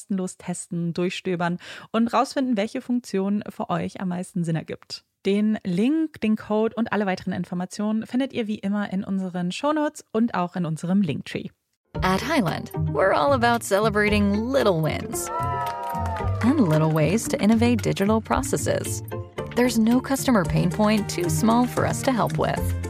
kostenlos testen, durchstöbern und rausfinden, welche Funktion für euch am meisten Sinn ergibt. Den Link, den Code und alle weiteren Informationen findet ihr wie immer in unseren Shownotes und auch in unserem Linktree. At Highland, we're all about celebrating little wins and little ways to innovate digital processes. There's no customer pain point too small for us to help with.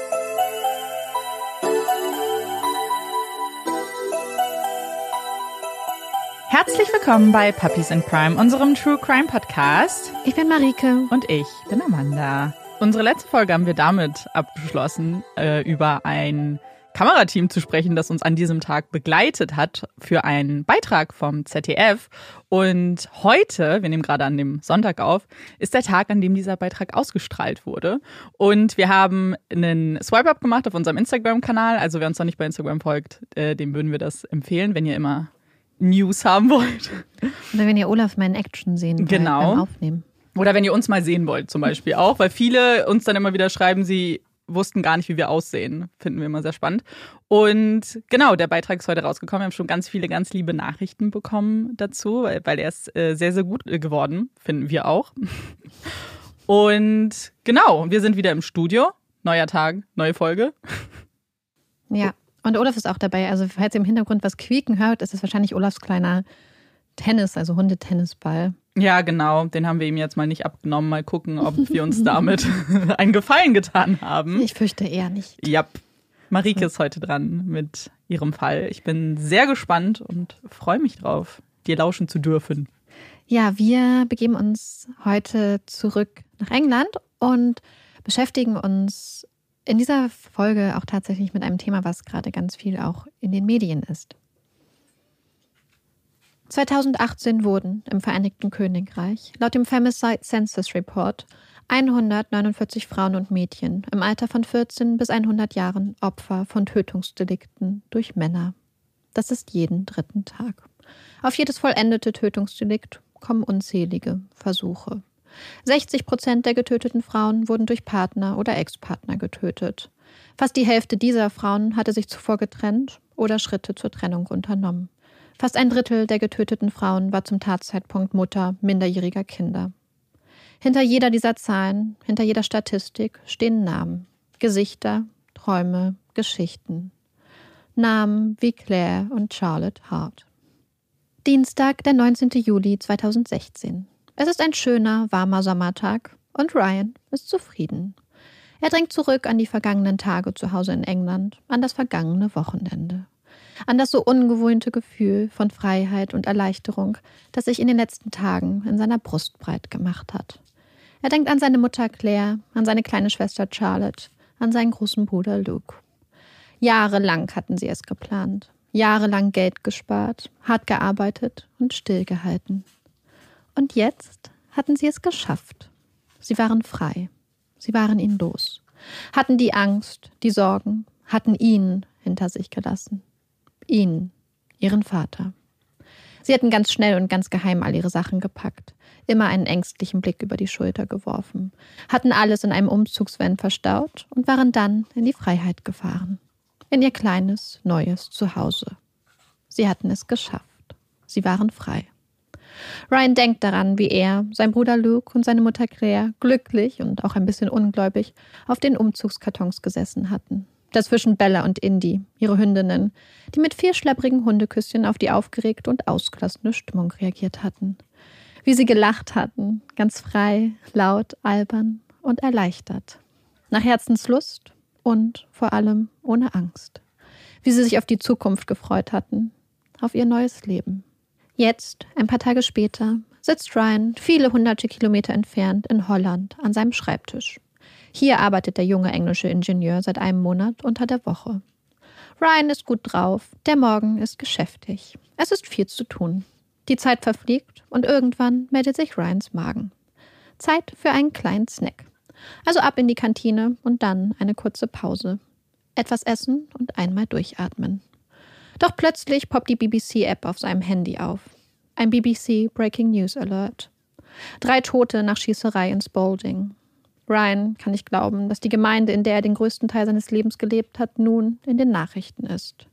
Herzlich willkommen bei Puppies in Crime, unserem True Crime Podcast. Ich bin Marike. Und ich bin Amanda. Unsere letzte Folge haben wir damit abgeschlossen, äh, über ein Kamerateam zu sprechen, das uns an diesem Tag begleitet hat für einen Beitrag vom ZDF. Und heute, wir nehmen gerade an dem Sonntag auf, ist der Tag, an dem dieser Beitrag ausgestrahlt wurde. Und wir haben einen Swipe-Up gemacht auf unserem Instagram-Kanal. Also wer uns noch nicht bei Instagram folgt, äh, dem würden wir das empfehlen, wenn ihr immer News haben wollt. Oder wenn ihr Olaf mal in Action sehen wollt Genau. beim Aufnehmen. Oder wenn ihr uns mal sehen wollt, zum Beispiel auch, weil viele uns dann immer wieder schreiben, sie wussten gar nicht, wie wir aussehen. Finden wir immer sehr spannend. Und genau, der Beitrag ist heute rausgekommen. Wir haben schon ganz viele, ganz liebe Nachrichten bekommen dazu, weil, weil er ist äh, sehr, sehr gut äh, geworden, finden wir auch. Und genau, wir sind wieder im Studio. Neuer Tag, neue Folge. Ja, und Olaf ist auch dabei. Also, falls ihr im Hintergrund was quieken hört, ist es wahrscheinlich Olafs kleiner Tennis, also Hundetennisball. Ja, genau. Den haben wir ihm jetzt mal nicht abgenommen. Mal gucken, ob wir uns damit einen Gefallen getan haben. Ich fürchte eher nicht. Ja. Marike ist heute dran mit ihrem Fall. Ich bin sehr gespannt und freue mich drauf, dir lauschen zu dürfen. Ja, wir begeben uns heute zurück nach England und beschäftigen uns in dieser Folge auch tatsächlich mit einem Thema, was gerade ganz viel auch in den Medien ist. 2018 wurden im Vereinigten Königreich laut dem Femicide Census Report 149 Frauen und Mädchen im Alter von 14 bis 100 Jahren Opfer von Tötungsdelikten durch Männer. Das ist jeden dritten Tag. Auf jedes vollendete Tötungsdelikt kommen unzählige Versuche. 60 Prozent der getöteten Frauen wurden durch Partner oder Ex-Partner getötet. Fast die Hälfte dieser Frauen hatte sich zuvor getrennt oder Schritte zur Trennung unternommen. Fast ein Drittel der getöteten Frauen war zum Tatzeitpunkt Mutter minderjähriger Kinder. Hinter jeder dieser Zahlen, hinter jeder Statistik stehen Namen, Gesichter, Träume, Geschichten. Namen wie Claire und Charlotte Hart. Dienstag, der 19. Juli 2016. Es ist ein schöner, warmer Sommertag und Ryan ist zufrieden. Er denkt zurück an die vergangenen Tage zu Hause in England, an das vergangene Wochenende an das so ungewohnte Gefühl von Freiheit und Erleichterung, das sich in den letzten Tagen in seiner Brust breit gemacht hat. Er denkt an seine Mutter Claire, an seine kleine Schwester Charlotte, an seinen großen Bruder Luke. Jahrelang hatten sie es geplant, jahrelang Geld gespart, hart gearbeitet und stillgehalten. Und jetzt hatten sie es geschafft. Sie waren frei. Sie waren ihn los. Hatten die Angst, die Sorgen, hatten ihn hinter sich gelassen ihn, ihren Vater. Sie hatten ganz schnell und ganz geheim all ihre Sachen gepackt, immer einen ängstlichen Blick über die Schulter geworfen, hatten alles in einem Umzugsvan verstaut und waren dann in die Freiheit gefahren, in ihr kleines, neues Zuhause. Sie hatten es geschafft. Sie waren frei. Ryan denkt daran, wie er, sein Bruder Luke und seine Mutter Claire glücklich und auch ein bisschen ungläubig auf den Umzugskartons gesessen hatten, Dazwischen Bella und Indy, ihre Hündinnen, die mit vier schlepprigen Hundeküsschen auf die aufgeregte und ausgelassene Stimmung reagiert hatten. Wie sie gelacht hatten, ganz frei, laut, albern und erleichtert. Nach Herzenslust und vor allem ohne Angst. Wie sie sich auf die Zukunft gefreut hatten, auf ihr neues Leben. Jetzt, ein paar Tage später, sitzt Ryan viele hunderte Kilometer entfernt in Holland an seinem Schreibtisch. Hier arbeitet der junge englische Ingenieur seit einem Monat unter der Woche. Ryan ist gut drauf, der Morgen ist geschäftig. Es ist viel zu tun. Die Zeit verfliegt und irgendwann meldet sich Ryans Magen. Zeit für einen kleinen Snack. Also ab in die Kantine und dann eine kurze Pause. Etwas essen und einmal durchatmen. Doch plötzlich poppt die BBC-App auf seinem Handy auf. Ein BBC Breaking News Alert. Drei Tote nach Schießerei in Spalding. Ryan kann nicht glauben, dass die Gemeinde, in der er den größten Teil seines Lebens gelebt hat, nun in den Nachrichten ist.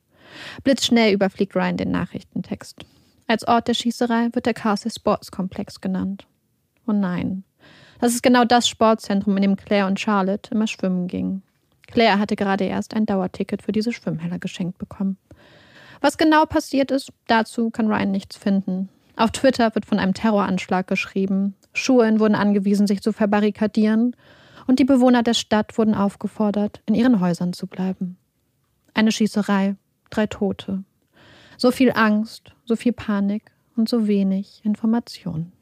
Blitzschnell überfliegt Ryan den Nachrichtentext. Als Ort der Schießerei wird der Castle Sports Komplex genannt. Oh nein. Das ist genau das Sportzentrum, in dem Claire und Charlotte immer schwimmen gingen. Claire hatte gerade erst ein Dauerticket für diese Schwimmhalle geschenkt bekommen. Was genau passiert ist, dazu kann Ryan nichts finden. Auf Twitter wird von einem Terroranschlag geschrieben. Schulen wurden angewiesen, sich zu verbarrikadieren. Und die Bewohner der Stadt wurden aufgefordert, in ihren Häusern zu bleiben. Eine Schießerei, drei Tote. So viel Angst, so viel Panik und so wenig Information.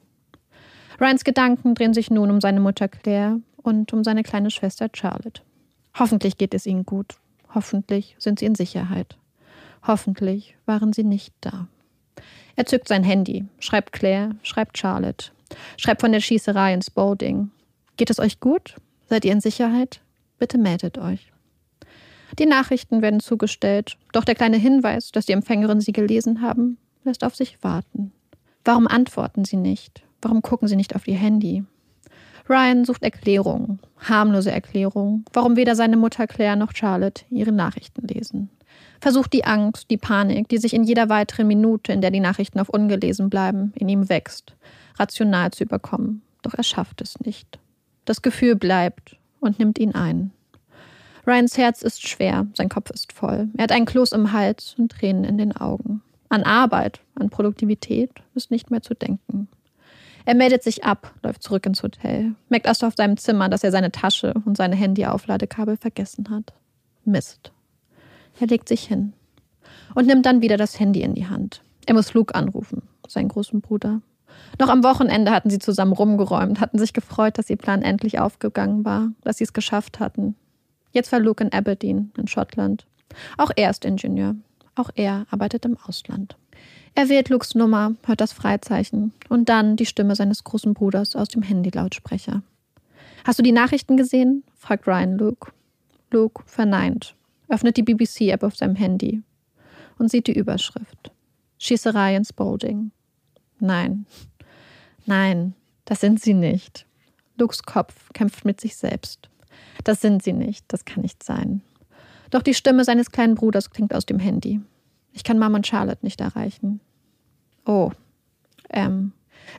Ryans Gedanken drehen sich nun um seine Mutter Claire und um seine kleine Schwester Charlotte. Hoffentlich geht es ihnen gut. Hoffentlich sind sie in Sicherheit. Hoffentlich waren sie nicht da. Er zückt sein Handy, schreibt Claire, schreibt Charlotte, schreibt von der Schießerei ins Spalding. Geht es euch gut? Seid ihr in Sicherheit? Bitte meldet euch. Die Nachrichten werden zugestellt, doch der kleine Hinweis, dass die Empfängerin sie gelesen haben, lässt auf sich warten. Warum antworten sie nicht? Warum gucken sie nicht auf ihr Handy? Ryan sucht Erklärungen, harmlose Erklärungen, warum weder seine Mutter Claire noch Charlotte ihre Nachrichten lesen versucht die Angst, die Panik, die sich in jeder weiteren Minute, in der die Nachrichten auf ungelesen bleiben, in ihm wächst, rational zu überkommen. Doch er schafft es nicht. Das Gefühl bleibt und nimmt ihn ein. Ryans Herz ist schwer, sein Kopf ist voll. Er hat einen Kloß im Hals und Tränen in den Augen. An Arbeit, an Produktivität ist nicht mehr zu denken. Er meldet sich ab, läuft zurück ins Hotel, merkt erst auf seinem Zimmer, dass er seine Tasche und seine Handy-Aufladekabel vergessen hat. Mist. Er legt sich hin und nimmt dann wieder das Handy in die Hand. Er muss Luke anrufen, seinen großen Bruder. Noch am Wochenende hatten sie zusammen rumgeräumt, hatten sich gefreut, dass ihr Plan endlich aufgegangen war, dass sie es geschafft hatten. Jetzt war Luke in Aberdeen, in Schottland. Auch er ist Ingenieur. Auch er arbeitet im Ausland. Er wählt Lukes Nummer, hört das Freizeichen und dann die Stimme seines großen Bruders aus dem Handylautsprecher. Hast du die Nachrichten gesehen? fragt Ryan Luke. Luke verneint, öffnet die BBC-App auf seinem Handy und sieht die Überschrift. Schießerei in Spalding. Nein, nein, das sind sie nicht. Lukes Kopf kämpft mit sich selbst. Das sind sie nicht, das kann nicht sein. Doch die Stimme seines kleinen Bruders klingt aus dem Handy. Ich kann Mom und Charlotte nicht erreichen. Oh, ähm.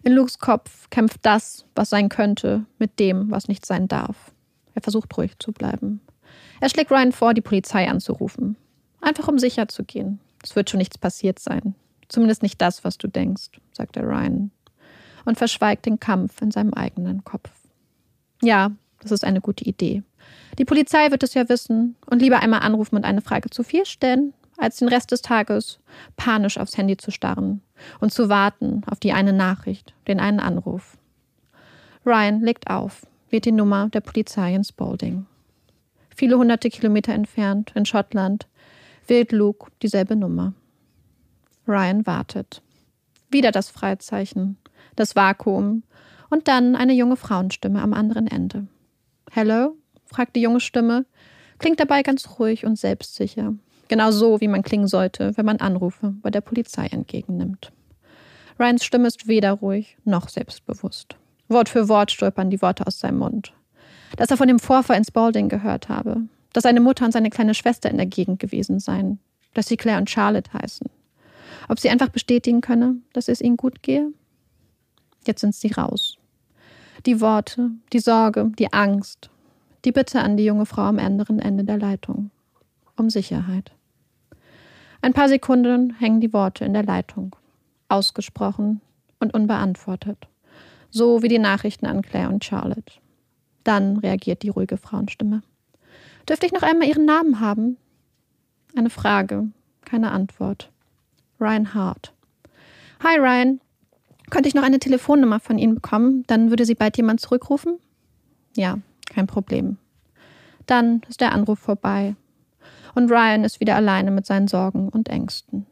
In Lukes Kopf kämpft das, was sein könnte, mit dem, was nicht sein darf. Er versucht ruhig zu bleiben. Er schlägt Ryan vor, die Polizei anzurufen. Einfach um sicher zu gehen. Es wird schon nichts passiert sein. Zumindest nicht das, was du denkst, sagt er Ryan. Und verschweigt den Kampf in seinem eigenen Kopf. Ja, das ist eine gute Idee. Die Polizei wird es ja wissen und lieber einmal anrufen und eine Frage zu viel stellen, als den Rest des Tages panisch aufs Handy zu starren und zu warten auf die eine Nachricht, den einen Anruf. Ryan legt auf, wählt die Nummer der Polizei in Spalding. Viele hunderte Kilometer entfernt, in Schottland, wählt Luke dieselbe Nummer. Ryan wartet. Wieder das Freizeichen, das Vakuum und dann eine junge Frauenstimme am anderen Ende. Hello? fragt die junge Stimme, klingt dabei ganz ruhig und selbstsicher. Genau so, wie man klingen sollte, wenn man Anrufe bei der Polizei entgegennimmt. Ryans Stimme ist weder ruhig noch selbstbewusst. Wort für Wort stolpern die Worte aus seinem Mund. Dass er von dem Vorfall in Spalding gehört habe, dass seine Mutter und seine kleine Schwester in der Gegend gewesen seien, dass sie Claire und Charlotte heißen. Ob sie einfach bestätigen könne, dass es ihnen gut gehe? Jetzt sind sie raus. Die Worte, die Sorge, die Angst, die Bitte an die junge Frau am anderen Ende der Leitung. Um Sicherheit. Ein paar Sekunden hängen die Worte in der Leitung, ausgesprochen und unbeantwortet, so wie die Nachrichten an Claire und Charlotte. Dann reagiert die ruhige Frauenstimme. Dürfte ich noch einmal Ihren Namen haben? Eine Frage, keine Antwort. Ryan Hart. Hi Ryan, könnte ich noch eine Telefonnummer von Ihnen bekommen? Dann würde Sie bald jemand zurückrufen? Ja, kein Problem. Dann ist der Anruf vorbei und Ryan ist wieder alleine mit seinen Sorgen und Ängsten.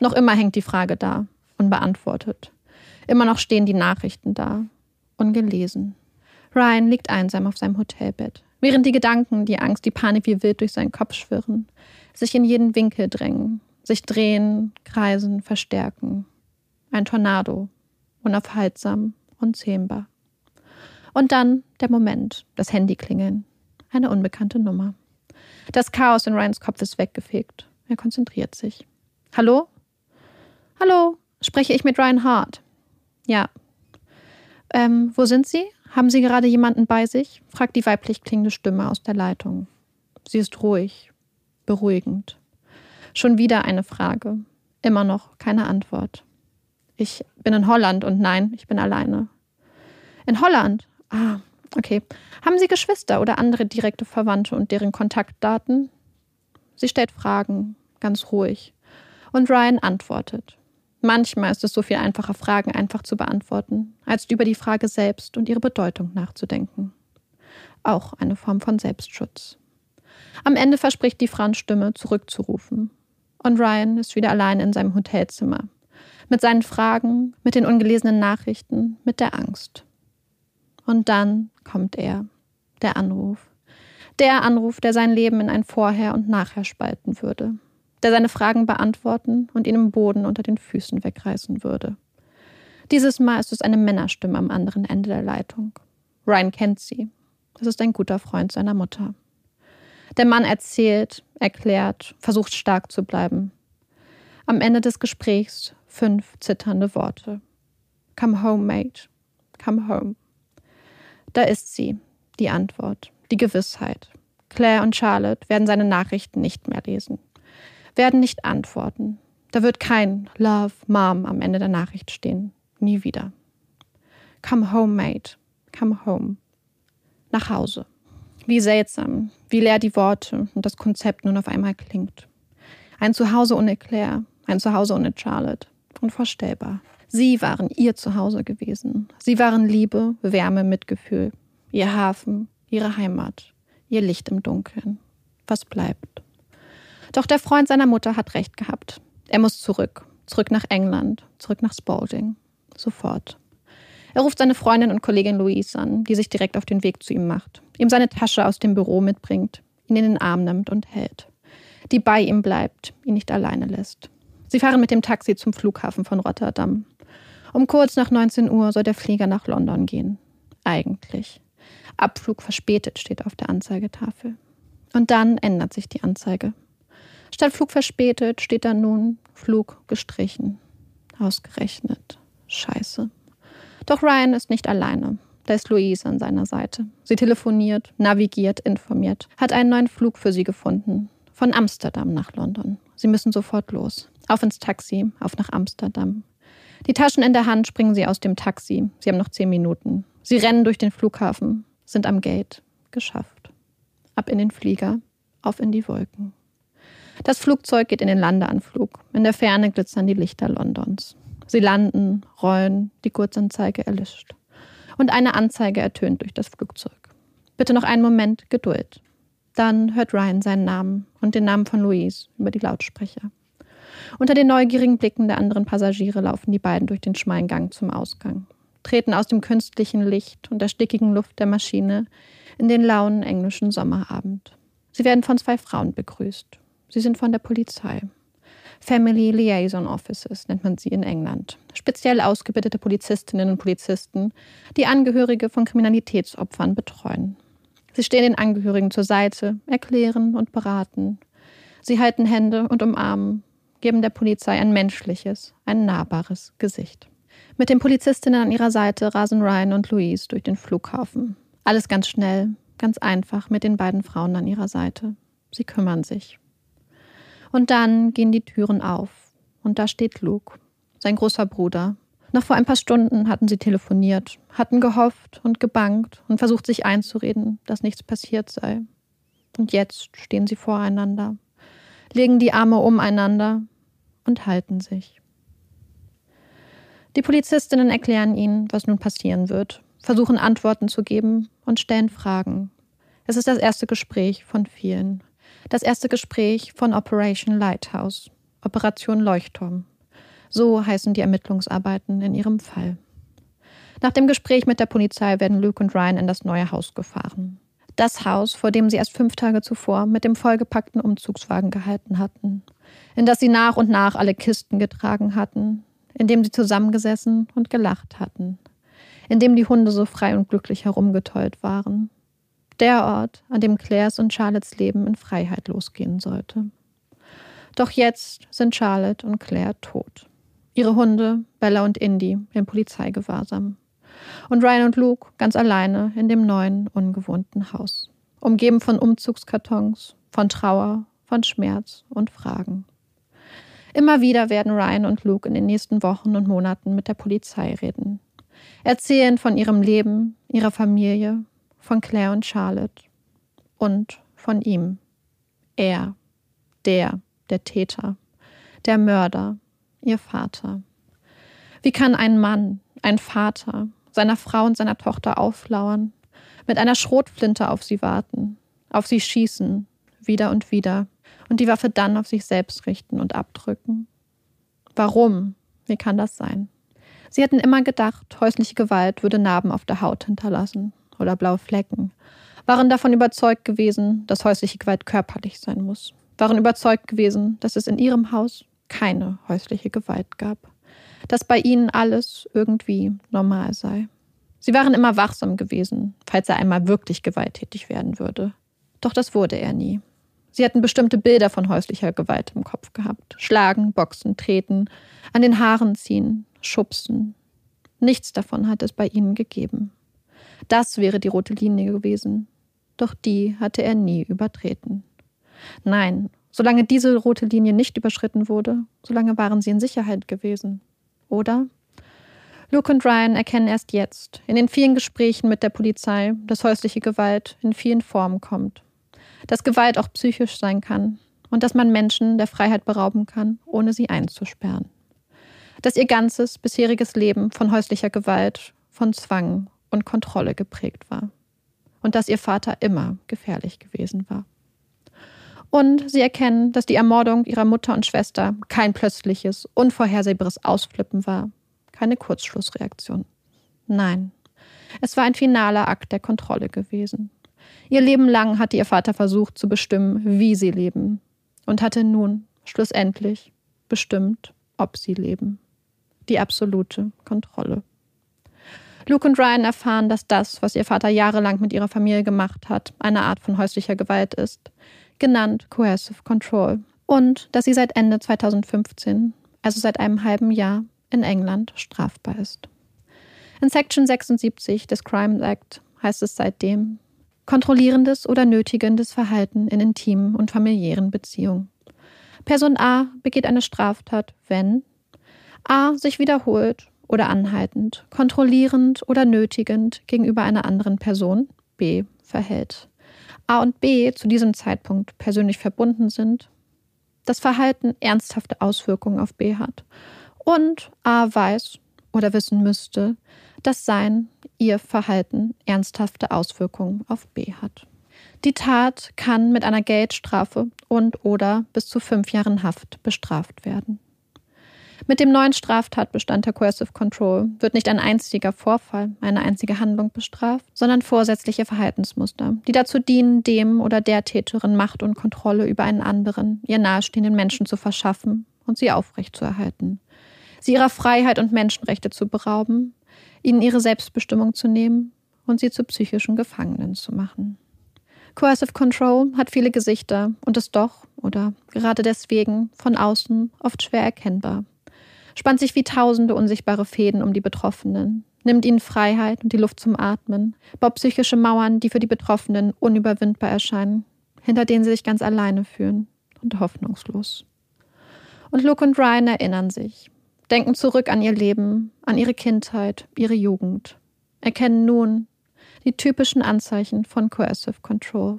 Noch immer hängt die Frage da, unbeantwortet. Immer noch stehen die Nachrichten da, ungelesen. Ryan liegt einsam auf seinem Hotelbett, während die Gedanken, die Angst, die Panik wie wild durch seinen Kopf schwirren, sich in jeden Winkel drängen, sich drehen, kreisen, verstärken. Ein Tornado, unaufhaltsam, unzähmbar. Und dann der Moment, das Handy klingeln, eine unbekannte Nummer. Das Chaos in Ryans Kopf ist weggefegt. Er konzentriert sich. Hallo? Hallo, spreche ich mit Ryan Hart? Ja. Ähm, wo sind Sie? Haben Sie gerade jemanden bei sich? fragt die weiblich klingende Stimme aus der Leitung. Sie ist ruhig, beruhigend. Schon wieder eine Frage. Immer noch keine Antwort. Ich bin in Holland und nein, ich bin alleine. In Holland? Ah, Okay. Haben Sie Geschwister oder andere direkte Verwandte und deren Kontaktdaten? Sie stellt Fragen, ganz ruhig. Und Ryan antwortet. Manchmal ist es so viel einfacher, Fragen einfach zu beantworten, als über die Frage selbst und ihre Bedeutung nachzudenken. Auch eine Form von Selbstschutz. Am Ende verspricht die Frauenstimme, zurückzurufen. Und Ryan ist wieder allein in seinem Hotelzimmer. Mit seinen Fragen, mit den ungelesenen Nachrichten, mit der Angst. Und dann kommt er, der Anruf. Der Anruf, der sein Leben in ein Vorher und Nachher spalten würde. Der seine Fragen beantworten und ihn im Boden unter den Füßen wegreißen würde. Dieses Mal ist es eine Männerstimme am anderen Ende der Leitung. Ryan kennt sie. Das ist ein guter Freund seiner Mutter. Der Mann erzählt, erklärt, versucht stark zu bleiben. Am Ende des Gesprächs fünf zitternde Worte. Come home, mate. Come home. Da ist sie, die Antwort, die Gewissheit. Claire und Charlotte werden seine Nachrichten nicht mehr lesen, werden nicht antworten. Da wird kein Love, Mom am Ende der Nachricht stehen. Nie wieder. Come home, mate. Come home. Nach Hause. Wie seltsam, wie leer die Worte und das Konzept nun auf einmal klingt. Ein Zuhause ohne Claire, ein Zuhause ohne Charlotte. Unvorstellbar. Sie waren ihr Zuhause gewesen. Sie waren Liebe, Wärme, Mitgefühl. Ihr Hafen, ihre Heimat, ihr Licht im Dunkeln. Was bleibt? Doch der Freund seiner Mutter hat recht gehabt. Er muss zurück. Zurück nach England. Zurück nach Spalding. Sofort. Er ruft seine Freundin und Kollegin Louise an, die sich direkt auf den Weg zu ihm macht, ihm seine Tasche aus dem Büro mitbringt, ihn in den Arm nimmt und hält. Die bei ihm bleibt, ihn nicht alleine lässt. Sie fahren mit dem Taxi zum Flughafen von Rotterdam. Um kurz nach 19 Uhr soll der Flieger nach London gehen. Eigentlich. Abflug verspätet steht auf der Anzeigetafel. Und dann ändert sich die Anzeige. Statt Flug verspätet steht da nun Flug gestrichen. Ausgerechnet. Scheiße. Doch Ryan ist nicht alleine. Da ist Louise an seiner Seite. Sie telefoniert, navigiert, informiert, hat einen neuen Flug für sie gefunden. Von Amsterdam nach London. Sie müssen sofort los. Auf ins Taxi, auf nach Amsterdam. Die Taschen in der Hand springen sie aus dem Taxi. Sie haben noch zehn Minuten. Sie rennen durch den Flughafen, sind am Gate. Geschafft. Ab in den Flieger, auf in die Wolken. Das Flugzeug geht in den Landeanflug. In der Ferne glitzern die Lichter Londons. Sie landen, rollen, die Kurzanzeige erlischt. Und eine Anzeige ertönt durch das Flugzeug. Bitte noch einen Moment Geduld. Dann hört Ryan seinen Namen und den Namen von Louise über die Lautsprecher. Unter den neugierigen Blicken der anderen Passagiere laufen die beiden durch den schmalen Gang zum Ausgang, treten aus dem künstlichen Licht und der stickigen Luft der Maschine in den lauen englischen Sommerabend. Sie werden von zwei Frauen begrüßt. Sie sind von der Polizei. Family Liaison Offices nennt man sie in England. Speziell ausgebildete Polizistinnen und Polizisten, die Angehörige von Kriminalitätsopfern betreuen. Sie stehen den Angehörigen zur Seite, erklären und beraten. Sie halten Hände und umarmen, geben der Polizei ein menschliches, ein nahbares Gesicht. Mit den Polizistinnen an ihrer Seite rasen Ryan und Louise durch den Flughafen. Alles ganz schnell, ganz einfach mit den beiden Frauen an ihrer Seite. Sie kümmern sich. Und dann gehen die Türen auf. Und da steht Luke, sein großer Bruder. Noch vor ein paar Stunden hatten sie telefoniert, hatten gehofft und gebankt und versucht sich einzureden, dass nichts passiert sei. Und jetzt stehen sie voreinander, legen die Arme umeinander und halten sich. Die Polizistinnen erklären ihnen, was nun passieren wird, versuchen Antworten zu geben und stellen Fragen. Es ist das erste Gespräch von vielen. Das erste Gespräch von Operation Lighthouse, Operation Leuchtturm. So heißen die Ermittlungsarbeiten in ihrem Fall. Nach dem Gespräch mit der Polizei werden Luke und Ryan in das neue Haus gefahren. Das Haus, vor dem sie erst fünf Tage zuvor mit dem vollgepackten Umzugswagen gehalten hatten, in das sie nach und nach alle Kisten getragen hatten, in dem sie zusammengesessen und gelacht hatten, in dem die Hunde so frei und glücklich herumgetollt waren, der Ort, an dem Claires und Charlottes Leben in Freiheit losgehen sollte. Doch jetzt sind Charlotte und Claire tot. Ihre Hunde, Bella und Indy, in Polizeigewahrsam. Und Ryan und Luke ganz alleine in dem neuen, ungewohnten Haus. Umgeben von Umzugskartons, von Trauer, von Schmerz und Fragen. Immer wieder werden Ryan und Luke in den nächsten Wochen und Monaten mit der Polizei reden. Erzählen von ihrem Leben, ihrer Familie, von Claire und Charlotte und von ihm. Er, der, der Täter, der Mörder, ihr Vater. Wie kann ein Mann, ein Vater, seiner Frau und seiner Tochter auflauern, mit einer Schrotflinte auf sie warten, auf sie schießen, wieder und wieder, und die Waffe dann auf sich selbst richten und abdrücken? Warum? Wie kann das sein? Sie hätten immer gedacht, häusliche Gewalt würde Narben auf der Haut hinterlassen oder blaue Flecken, waren davon überzeugt gewesen, dass häusliche Gewalt körperlich sein muss, waren überzeugt gewesen, dass es in ihrem Haus keine häusliche Gewalt gab, dass bei ihnen alles irgendwie normal sei. Sie waren immer wachsam gewesen, falls er einmal wirklich gewalttätig werden würde. Doch das wurde er nie. Sie hatten bestimmte Bilder von häuslicher Gewalt im Kopf gehabt. Schlagen, boxen, treten, an den Haaren ziehen, schubsen. Nichts davon hat es bei ihnen gegeben. Das wäre die rote Linie gewesen. doch die hatte er nie übertreten. Nein, solange diese rote Linie nicht überschritten wurde, solange waren sie in Sicherheit gewesen. Oder? Luke und Ryan erkennen erst jetzt, in den vielen Gesprächen mit der Polizei, dass häusliche Gewalt in vielen Formen kommt. Dass Gewalt auch psychisch sein kann und dass man Menschen der Freiheit berauben kann, ohne sie einzusperren. Dass ihr ganzes bisheriges Leben von häuslicher Gewalt, von Zwang und Kontrolle geprägt war. Und dass ihr Vater immer gefährlich gewesen war. Und sie erkennen, dass die Ermordung ihrer Mutter und Schwester kein plötzliches, unvorhersehbares Ausflippen war, keine Kurzschlussreaktion. Nein, es war ein finaler Akt der Kontrolle gewesen. Ihr Leben lang hatte ihr Vater versucht zu bestimmen, wie sie leben, und hatte nun, schlussendlich, bestimmt, ob sie leben. Die absolute Kontrolle. Luke und Ryan erfahren, dass das, was ihr Vater jahrelang mit ihrer Familie gemacht hat, eine Art von häuslicher Gewalt ist, genannt Coercive Control, und dass sie seit Ende 2015, also seit einem halben Jahr, in England strafbar ist. In Section 76 des Crime Act heißt es seitdem kontrollierendes oder nötigendes Verhalten in intimen und familiären Beziehungen. Person A begeht eine Straftat, wenn A sich wiederholt oder anhaltend, kontrollierend oder nötigend gegenüber einer anderen Person B verhält. A und B zu diesem Zeitpunkt persönlich verbunden sind, das Verhalten ernsthafte Auswirkungen auf B hat und A weiß oder wissen müsste, dass sein, ihr Verhalten ernsthafte Auswirkungen auf B hat. Die Tat kann mit einer Geldstrafe und oder bis zu fünf Jahren Haft bestraft werden. Mit dem neuen Straftatbestand der Coercive Control wird nicht ein einziger Vorfall, eine einzige Handlung bestraft, sondern vorsätzliche Verhaltensmuster, die dazu dienen, dem oder der Täterin Macht und Kontrolle über einen anderen, ihr nahestehenden Menschen zu verschaffen und sie aufrechtzuerhalten, sie ihrer Freiheit und Menschenrechte zu berauben, ihnen ihre Selbstbestimmung zu nehmen und sie zu psychischen Gefangenen zu machen. Coercive Control hat viele Gesichter und ist doch, oder gerade deswegen, von außen oft schwer erkennbar spannt sich wie tausende unsichtbare Fäden um die Betroffenen, nimmt ihnen Freiheit und die Luft zum Atmen, baut psychische Mauern, die für die Betroffenen unüberwindbar erscheinen, hinter denen sie sich ganz alleine fühlen und hoffnungslos. Und Luke und Ryan erinnern sich, denken zurück an ihr Leben, an ihre Kindheit, ihre Jugend, erkennen nun die typischen Anzeichen von Coercive Control,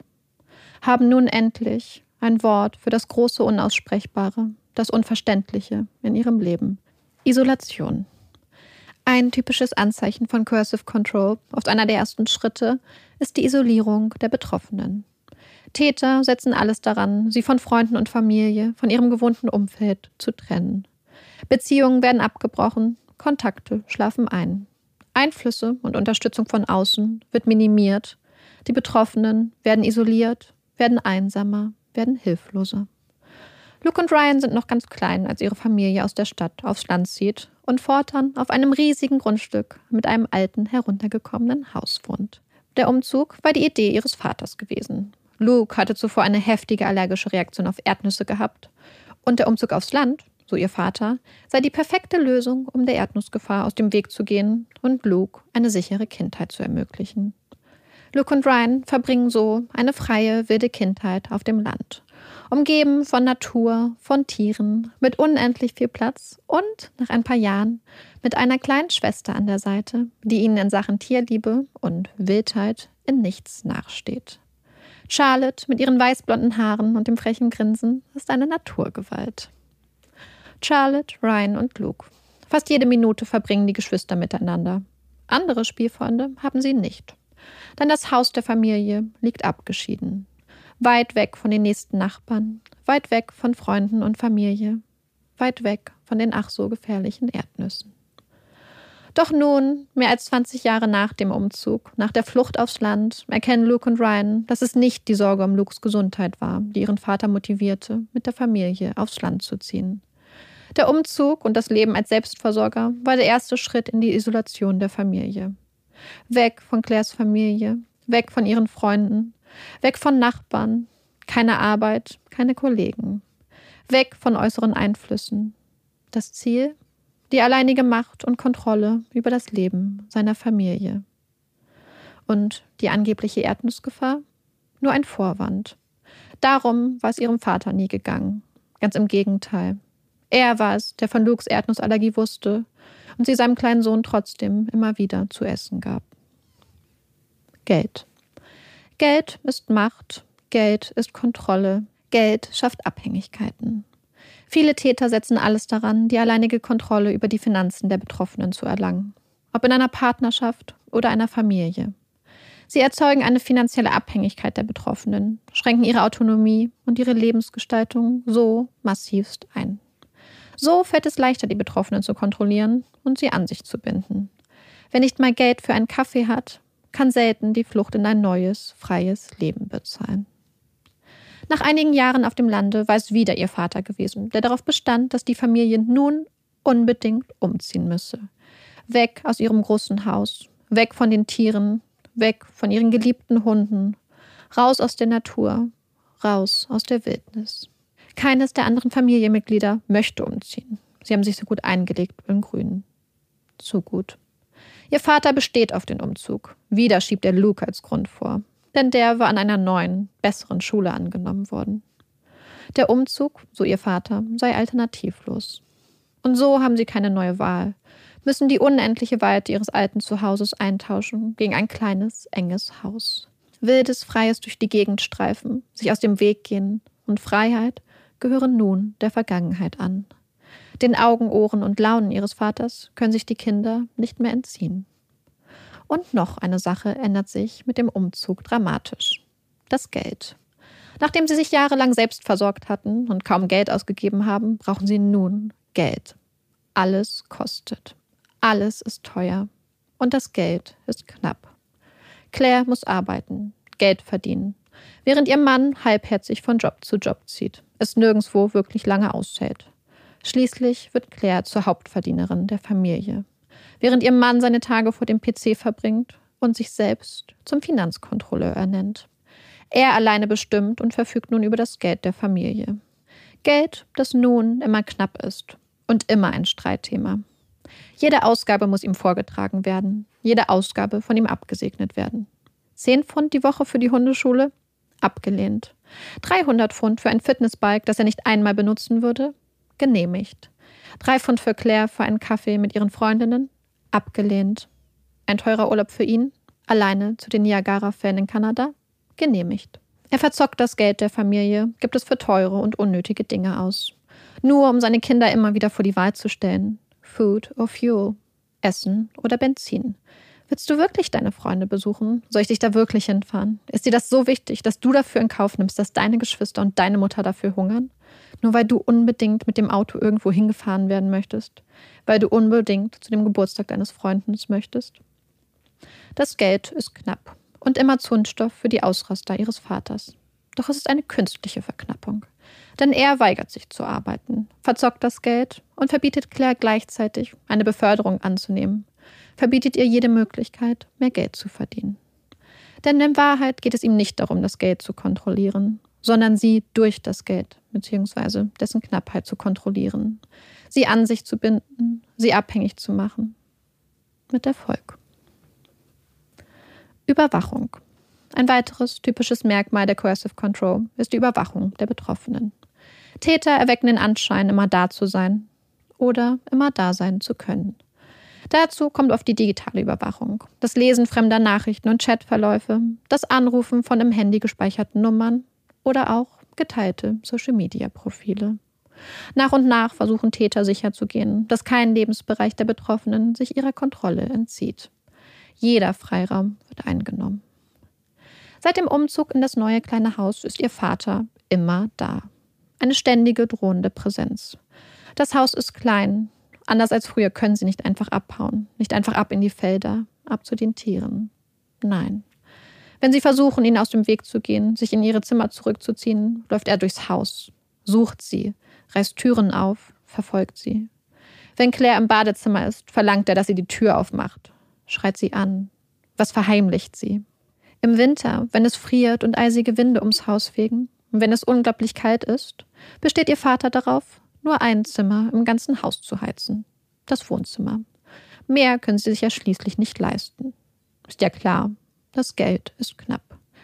haben nun endlich ein Wort für das große Unaussprechbare, das Unverständliche in ihrem Leben, Isolation. Ein typisches Anzeichen von Cursive Control, oft einer der ersten Schritte, ist die Isolierung der Betroffenen. Täter setzen alles daran, sie von Freunden und Familie, von ihrem gewohnten Umfeld zu trennen. Beziehungen werden abgebrochen, Kontakte schlafen ein. Einflüsse und Unterstützung von außen wird minimiert. Die Betroffenen werden isoliert, werden einsamer, werden hilfloser. Luke und Ryan sind noch ganz klein, als ihre Familie aus der Stadt aufs Land zieht und fortan auf einem riesigen Grundstück mit einem alten, heruntergekommenen Haus wohnt. Der Umzug war die Idee ihres Vaters gewesen. Luke hatte zuvor eine heftige allergische Reaktion auf Erdnüsse gehabt. Und der Umzug aufs Land, so ihr Vater, sei die perfekte Lösung, um der Erdnussgefahr aus dem Weg zu gehen und Luke eine sichere Kindheit zu ermöglichen. Luke und Ryan verbringen so eine freie, wilde Kindheit auf dem Land umgeben von Natur, von Tieren, mit unendlich viel Platz und nach ein paar Jahren mit einer kleinen Schwester an der Seite, die ihnen in Sachen Tierliebe und Wildheit in nichts nachsteht. Charlotte mit ihren weißblonden Haaren und dem frechen Grinsen ist eine Naturgewalt. Charlotte, Ryan und Luke. Fast jede Minute verbringen die Geschwister miteinander. Andere Spielfreunde haben sie nicht. Denn das Haus der Familie liegt abgeschieden weit weg von den nächsten Nachbarn, weit weg von Freunden und Familie, weit weg von den ach so gefährlichen Erdnüssen. Doch nun, mehr als 20 Jahre nach dem Umzug, nach der Flucht aufs Land, erkennen Luke und Ryan, dass es nicht die Sorge um Lukes Gesundheit war, die ihren Vater motivierte, mit der Familie aufs Land zu ziehen. Der Umzug und das Leben als Selbstversorger war der erste Schritt in die Isolation der Familie. Weg von Claires Familie, weg von ihren Freunden, Weg von Nachbarn, keine Arbeit, keine Kollegen. Weg von äußeren Einflüssen. Das Ziel? Die alleinige Macht und Kontrolle über das Leben seiner Familie. Und die angebliche Erdnussgefahr? nur ein Vorwand. Darum war es ihrem Vater nie gegangen. Ganz im Gegenteil. Er war es, der von Lukes Erdnussallergie wusste und sie seinem kleinen Sohn trotzdem immer wieder zu essen gab. Geld. Geld ist Macht, Geld ist Kontrolle, Geld schafft Abhängigkeiten. Viele Täter setzen alles daran, die alleinige Kontrolle über die Finanzen der Betroffenen zu erlangen, ob in einer Partnerschaft oder einer Familie. Sie erzeugen eine finanzielle Abhängigkeit der Betroffenen, schränken ihre Autonomie und ihre Lebensgestaltung so massivst ein. So fällt es leichter, die Betroffenen zu kontrollieren und sie an sich zu binden. Wer nicht mal Geld für einen Kaffee hat, kann selten die Flucht in ein neues, freies Leben bezahlen. Nach einigen Jahren auf dem Lande war es wieder ihr Vater gewesen, der darauf bestand, dass die Familie nun unbedingt umziehen müsse. Weg aus ihrem großen Haus, weg von den Tieren, weg von ihren geliebten Hunden, raus aus der Natur, raus aus der Wildnis. Keines der anderen Familienmitglieder möchte umziehen. Sie haben sich so gut eingelegt im Grünen. Zu gut. Ihr Vater besteht auf den Umzug. Wieder schiebt er Luke als Grund vor. Denn der war an einer neuen, besseren Schule angenommen worden. Der Umzug, so ihr Vater, sei alternativlos. Und so haben sie keine neue Wahl müssen die unendliche Weite ihres alten Zuhauses eintauschen gegen ein kleines, enges Haus. Wildes, freies durch die Gegend streifen, sich aus dem Weg gehen und Freiheit gehören nun der Vergangenheit an. Den Augen, Ohren und Launen ihres Vaters können sich die Kinder nicht mehr entziehen. Und noch eine Sache ändert sich mit dem Umzug dramatisch. Das Geld. Nachdem sie sich jahrelang selbst versorgt hatten und kaum Geld ausgegeben haben, brauchen sie nun Geld. Alles kostet. Alles ist teuer und das Geld ist knapp. Claire muss arbeiten, Geld verdienen, während ihr Mann halbherzig von Job zu Job zieht, es nirgendwo wirklich lange aushält. Schließlich wird Claire zur Hauptverdienerin der Familie, während ihr Mann seine Tage vor dem PC verbringt und sich selbst zum Finanzkontrolleur ernennt. Er alleine bestimmt und verfügt nun über das Geld der Familie. Geld, das nun immer knapp ist und immer ein Streitthema. Jede Ausgabe muss ihm vorgetragen werden, jede Ausgabe von ihm abgesegnet werden. 10 Pfund die Woche für die Hundeschule? Abgelehnt. 300 Pfund für ein Fitnessbike, das er nicht einmal benutzen würde? Genehmigt. 3 Pfund für Claire für einen Kaffee mit ihren Freundinnen? Abgelehnt. Ein teurer Urlaub für ihn? Alleine zu den Niagara-Fällen in Kanada? Genehmigt. Er verzockt das Geld der Familie, gibt es für teure und unnötige Dinge aus. Nur um seine Kinder immer wieder vor die Wahl zu stellen. Food or Fuel? Essen oder Benzin? Willst du wirklich deine Freunde besuchen? Soll ich dich da wirklich hinfahren? Ist dir das so wichtig, dass du dafür in Kauf nimmst, dass deine Geschwister und deine Mutter dafür hungern? Nur weil du unbedingt mit dem Auto irgendwo hingefahren werden möchtest? Weil du unbedingt zu dem Geburtstag deines Freundes möchtest? Das Geld ist knapp und immer Zündstoff für die Ausraster ihres Vaters. Doch es ist eine künstliche Verknappung. Denn er weigert sich zu arbeiten, verzockt das Geld und verbietet Claire gleichzeitig, eine Beförderung anzunehmen, verbietet ihr jede Möglichkeit, mehr Geld zu verdienen. Denn in Wahrheit geht es ihm nicht darum, das Geld zu kontrollieren, sondern sie durch das Geld bzw. dessen Knappheit zu kontrollieren, sie an sich zu binden, sie abhängig zu machen. Mit Erfolg. Überwachung. Ein weiteres typisches Merkmal der Coercive Control ist die Überwachung der Betroffenen. Täter erwecken den Anschein, immer da zu sein oder immer da sein zu können. Dazu kommt oft die digitale Überwachung, das Lesen fremder Nachrichten und Chatverläufe, das Anrufen von im Handy gespeicherten Nummern oder auch geteilte Social-Media-Profile. Nach und nach versuchen Täter sicherzugehen, dass kein Lebensbereich der Betroffenen sich ihrer Kontrolle entzieht. Jeder Freiraum wird eingenommen. Seit dem Umzug in das neue kleine Haus ist ihr Vater immer da. Eine ständige drohende Präsenz. Das Haus ist klein. Anders als früher können sie nicht einfach abhauen, nicht einfach ab in die Felder, ab zu den Tieren. Nein. Wenn sie versuchen, ihnen aus dem Weg zu gehen, sich in ihre Zimmer zurückzuziehen, läuft er durchs Haus, sucht sie, reißt Türen auf, verfolgt sie. Wenn Claire im Badezimmer ist, verlangt er, dass sie die Tür aufmacht, schreit sie an. Was verheimlicht sie? Im Winter, wenn es friert und eisige Winde ums Haus fegen, und wenn es unglaublich kalt ist, besteht ihr Vater darauf, nur ein Zimmer im ganzen Haus zu heizen. Das Wohnzimmer. Mehr können sie sich ja schließlich nicht leisten. Ist ja klar, das Geld ist knapp.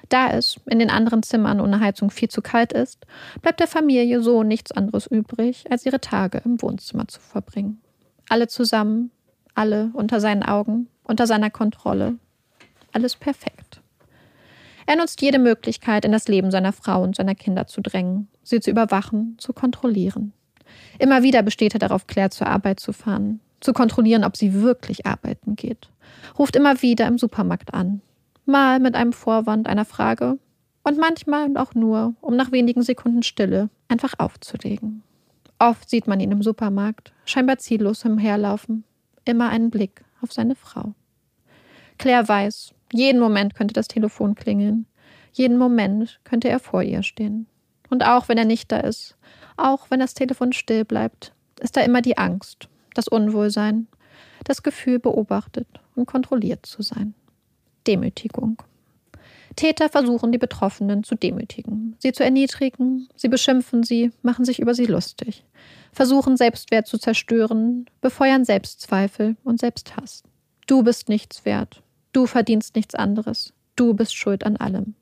Da es in den anderen Zimmern ohne Heizung viel zu kalt ist, bleibt der Familie so nichts anderes übrig, als ihre Tage im Wohnzimmer zu verbringen. Alle zusammen, alle unter seinen Augen, unter seiner Kontrolle. Alles perfekt. Er nutzt jede Möglichkeit, in das Leben seiner Frau und seiner Kinder zu drängen, sie zu überwachen, zu kontrollieren. Immer wieder besteht er darauf, Claire zur Arbeit zu fahren, zu kontrollieren, ob sie wirklich arbeiten geht. Ruft immer wieder im Supermarkt an. Mal mit einem Vorwand einer Frage und manchmal auch nur, um nach wenigen Sekunden Stille einfach aufzulegen. Oft sieht man ihn im Supermarkt, scheinbar ziellos umherlaufen, immer einen Blick auf seine Frau. Claire weiß, jeden Moment könnte das Telefon klingeln, jeden Moment könnte er vor ihr stehen. Und auch wenn er nicht da ist, auch wenn das Telefon still bleibt, ist da immer die Angst, das Unwohlsein, das Gefühl, beobachtet und kontrolliert zu sein. Demütigung. Täter versuchen die Betroffenen zu demütigen, sie zu erniedrigen, sie beschimpfen sie, machen sich über sie lustig, versuchen Selbstwert zu zerstören, befeuern Selbstzweifel und Selbsthass. Du bist nichts wert, du verdienst nichts anderes, du bist schuld an allem.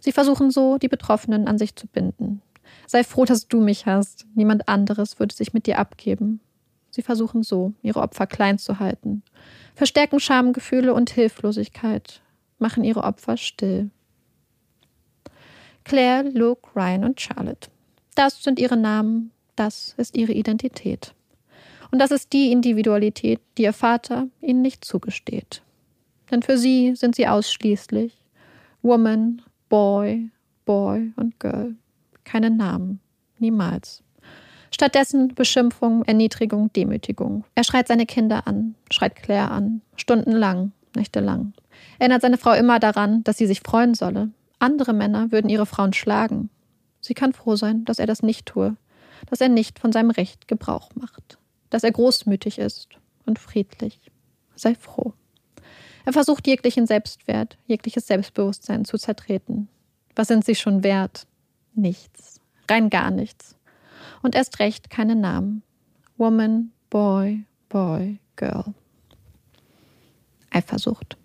Sie versuchen so, die Betroffenen an sich zu binden. Sei froh, dass du mich hast, niemand anderes würde sich mit dir abgeben. Sie versuchen so, ihre Opfer klein zu halten, verstärken Schamgefühle und Hilflosigkeit, machen ihre Opfer still. Claire, Luke, Ryan und Charlotte. Das sind ihre Namen, das ist ihre Identität. Und das ist die Individualität, die ihr Vater ihnen nicht zugesteht. Denn für sie sind sie ausschließlich Woman, Boy, Boy und Girl. Keine Namen. Niemals. Stattdessen Beschimpfung, Erniedrigung, Demütigung. Er schreit seine Kinder an, schreit Claire an, stundenlang, nächtelang. Erinnert seine Frau immer daran, dass sie sich freuen solle. Andere Männer würden ihre Frauen schlagen. Sie kann froh sein, dass er das nicht tue, dass er nicht von seinem Recht Gebrauch macht, dass er großmütig ist und friedlich. Sei froh. Er versucht jeglichen Selbstwert, jegliches Selbstbewusstsein zu zertreten. Was sind sie schon wert? Nichts. Rein gar nichts. Und erst recht keine Namen. Woman, Boy, Boy, Girl. Eifersucht.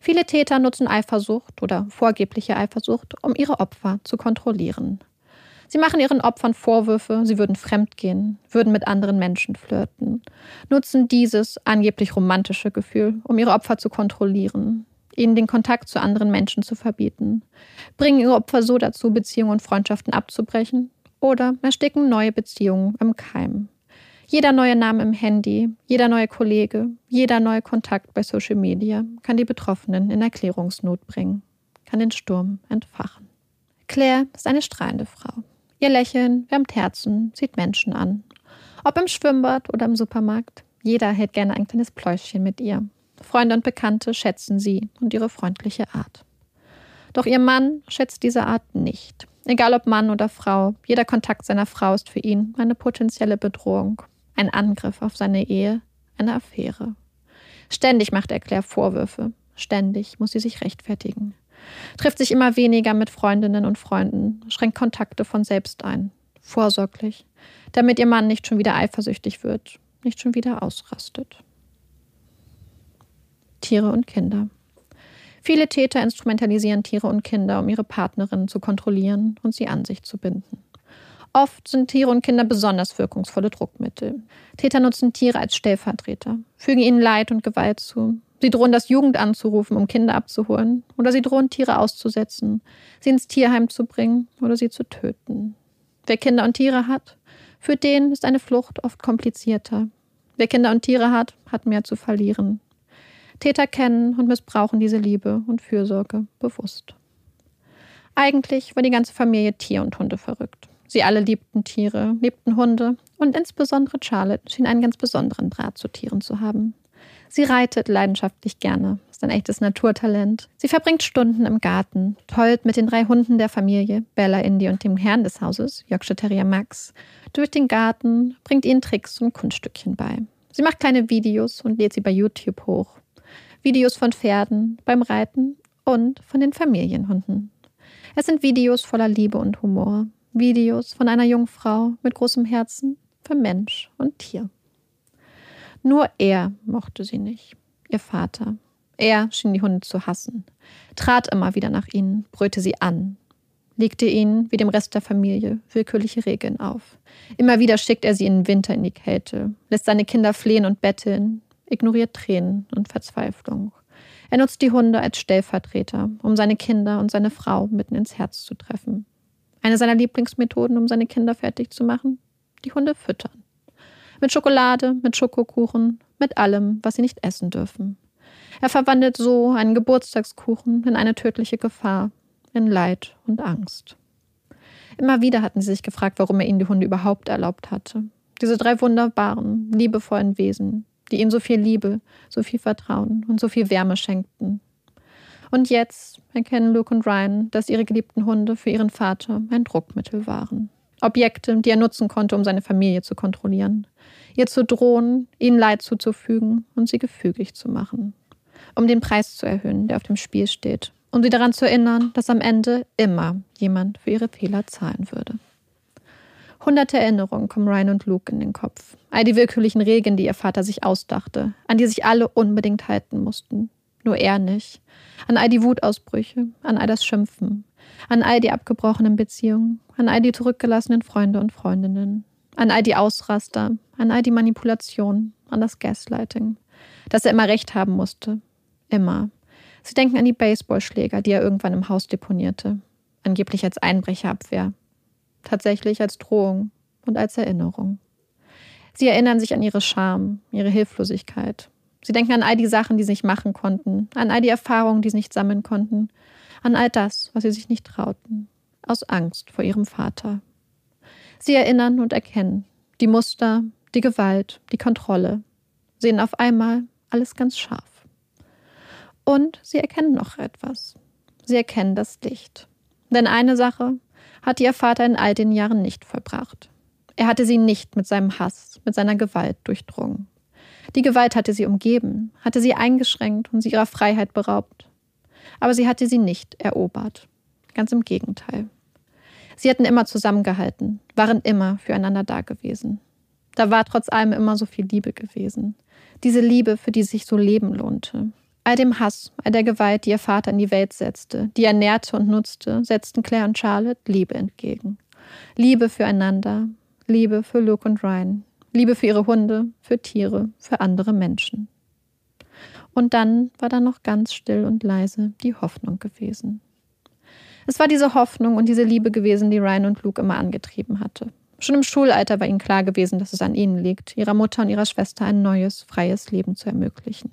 Viele Täter nutzen Eifersucht oder vorgebliche Eifersucht, um ihre Opfer zu kontrollieren. Sie machen ihren Opfern Vorwürfe, sie würden fremdgehen, würden mit anderen Menschen flirten, nutzen dieses angeblich romantische Gefühl, um ihre Opfer zu kontrollieren, ihnen den Kontakt zu anderen Menschen zu verbieten, bringen ihre Opfer so dazu, Beziehungen und Freundschaften abzubrechen oder ersticken neue Beziehungen im Keim. Jeder neue Name im Handy, jeder neue Kollege, jeder neue Kontakt bei Social Media kann die Betroffenen in Erklärungsnot bringen, kann den Sturm entfachen. Claire ist eine strahlende Frau. Ihr Lächeln wärmt Herzen, zieht Menschen an. Ob im Schwimmbad oder im Supermarkt, jeder hält gerne ein kleines Pläuschchen mit ihr. Freunde und Bekannte schätzen sie und ihre freundliche Art. Doch ihr Mann schätzt diese Art nicht. Egal ob Mann oder Frau, jeder Kontakt seiner Frau ist für ihn eine potenzielle Bedrohung, ein Angriff auf seine Ehe, eine Affäre. Ständig macht er Claire Vorwürfe, ständig muss sie sich rechtfertigen trifft sich immer weniger mit Freundinnen und Freunden, schränkt Kontakte von selbst ein, vorsorglich, damit ihr Mann nicht schon wieder eifersüchtig wird, nicht schon wieder ausrastet. Tiere und Kinder. Viele Täter instrumentalisieren Tiere und Kinder, um ihre Partnerinnen zu kontrollieren und sie an sich zu binden. Oft sind Tiere und Kinder besonders wirkungsvolle Druckmittel. Täter nutzen Tiere als Stellvertreter, fügen ihnen Leid und Gewalt zu, Sie drohen, das Jugend anzurufen, um Kinder abzuholen. Oder sie drohen, Tiere auszusetzen, sie ins Tierheim zu bringen oder sie zu töten. Wer Kinder und Tiere hat, für den ist eine Flucht oft komplizierter. Wer Kinder und Tiere hat, hat mehr zu verlieren. Täter kennen und missbrauchen diese Liebe und Fürsorge bewusst. Eigentlich war die ganze Familie Tier- und Hunde verrückt. Sie alle liebten Tiere, liebten Hunde und insbesondere Charlotte schien einen ganz besonderen Draht zu Tieren zu haben. Sie reitet leidenschaftlich gerne, ist ein echtes Naturtalent. Sie verbringt Stunden im Garten, tollt mit den drei Hunden der Familie, Bella, Indy und dem Herrn des Hauses, Yorkshire Terrier Max, durch den Garten, bringt ihnen Tricks und Kunststückchen bei. Sie macht kleine Videos und lädt sie bei YouTube hoch. Videos von Pferden, beim Reiten und von den Familienhunden. Es sind Videos voller Liebe und Humor. Videos von einer jungen Frau mit großem Herzen für Mensch und Tier. Nur er mochte sie nicht, ihr Vater. Er schien die Hunde zu hassen, trat immer wieder nach ihnen, brüllte sie an, legte ihnen, wie dem Rest der Familie, willkürliche Regeln auf. Immer wieder schickt er sie in den Winter in die Kälte, lässt seine Kinder flehen und betteln, ignoriert Tränen und Verzweiflung. Er nutzt die Hunde als Stellvertreter, um seine Kinder und seine Frau mitten ins Herz zu treffen. Eine seiner Lieblingsmethoden, um seine Kinder fertig zu machen? Die Hunde füttern. Mit Schokolade, mit Schokokuchen, mit allem, was sie nicht essen dürfen. Er verwandelt so einen Geburtstagskuchen in eine tödliche Gefahr, in Leid und Angst. Immer wieder hatten sie sich gefragt, warum er ihnen die Hunde überhaupt erlaubt hatte. Diese drei wunderbaren, liebevollen Wesen, die ihm so viel Liebe, so viel Vertrauen und so viel Wärme schenkten. Und jetzt erkennen Luke und Ryan, dass ihre geliebten Hunde für ihren Vater ein Druckmittel waren. Objekte, die er nutzen konnte, um seine Familie zu kontrollieren, ihr zu drohen, ihnen Leid zuzufügen und sie gefügig zu machen. Um den Preis zu erhöhen, der auf dem Spiel steht. Um sie daran zu erinnern, dass am Ende immer jemand für ihre Fehler zahlen würde. Hunderte Erinnerungen kommen Ryan und Luke in den Kopf. All die willkürlichen Regeln, die ihr Vater sich ausdachte, an die sich alle unbedingt halten mussten. Nur er nicht. An all die Wutausbrüche, an all das Schimpfen, an all die abgebrochenen Beziehungen, an all die zurückgelassenen Freunde und Freundinnen, an all die Ausraster, an all die Manipulationen, an das Gaslighting. Dass er immer recht haben musste. Immer. Sie denken an die Baseballschläger, die er irgendwann im Haus deponierte. Angeblich als Einbrecherabwehr tatsächlich als Drohung und als Erinnerung. Sie erinnern sich an ihre Scham, ihre Hilflosigkeit. Sie denken an all die Sachen, die sie nicht machen konnten, an all die Erfahrungen, die sie nicht sammeln konnten, an all das, was sie sich nicht trauten, aus Angst vor ihrem Vater. Sie erinnern und erkennen die Muster, die Gewalt, die Kontrolle, sehen auf einmal alles ganz scharf. Und sie erkennen noch etwas. Sie erkennen das Licht. Denn eine Sache hatte ihr Vater in all den Jahren nicht vollbracht. Er hatte sie nicht mit seinem Hass, mit seiner Gewalt durchdrungen. Die Gewalt hatte sie umgeben, hatte sie eingeschränkt und sie ihrer Freiheit beraubt. Aber sie hatte sie nicht erobert. Ganz im Gegenteil. Sie hatten immer zusammengehalten, waren immer füreinander da gewesen. Da war trotz allem immer so viel Liebe gewesen. Diese Liebe, für die sich so leben lohnte. All dem Hass, all der Gewalt, die ihr Vater in die Welt setzte, die er nährte und nutzte, setzten Claire und Charlotte Liebe entgegen. Liebe füreinander, Liebe für Luke und Ryan, Liebe für ihre Hunde, für Tiere, für andere Menschen. Und dann war da noch ganz still und leise die Hoffnung gewesen. Es war diese Hoffnung und diese Liebe gewesen, die Ryan und Luke immer angetrieben hatte. Schon im Schulalter war ihnen klar gewesen, dass es an ihnen liegt, ihrer Mutter und ihrer Schwester ein neues, freies Leben zu ermöglichen.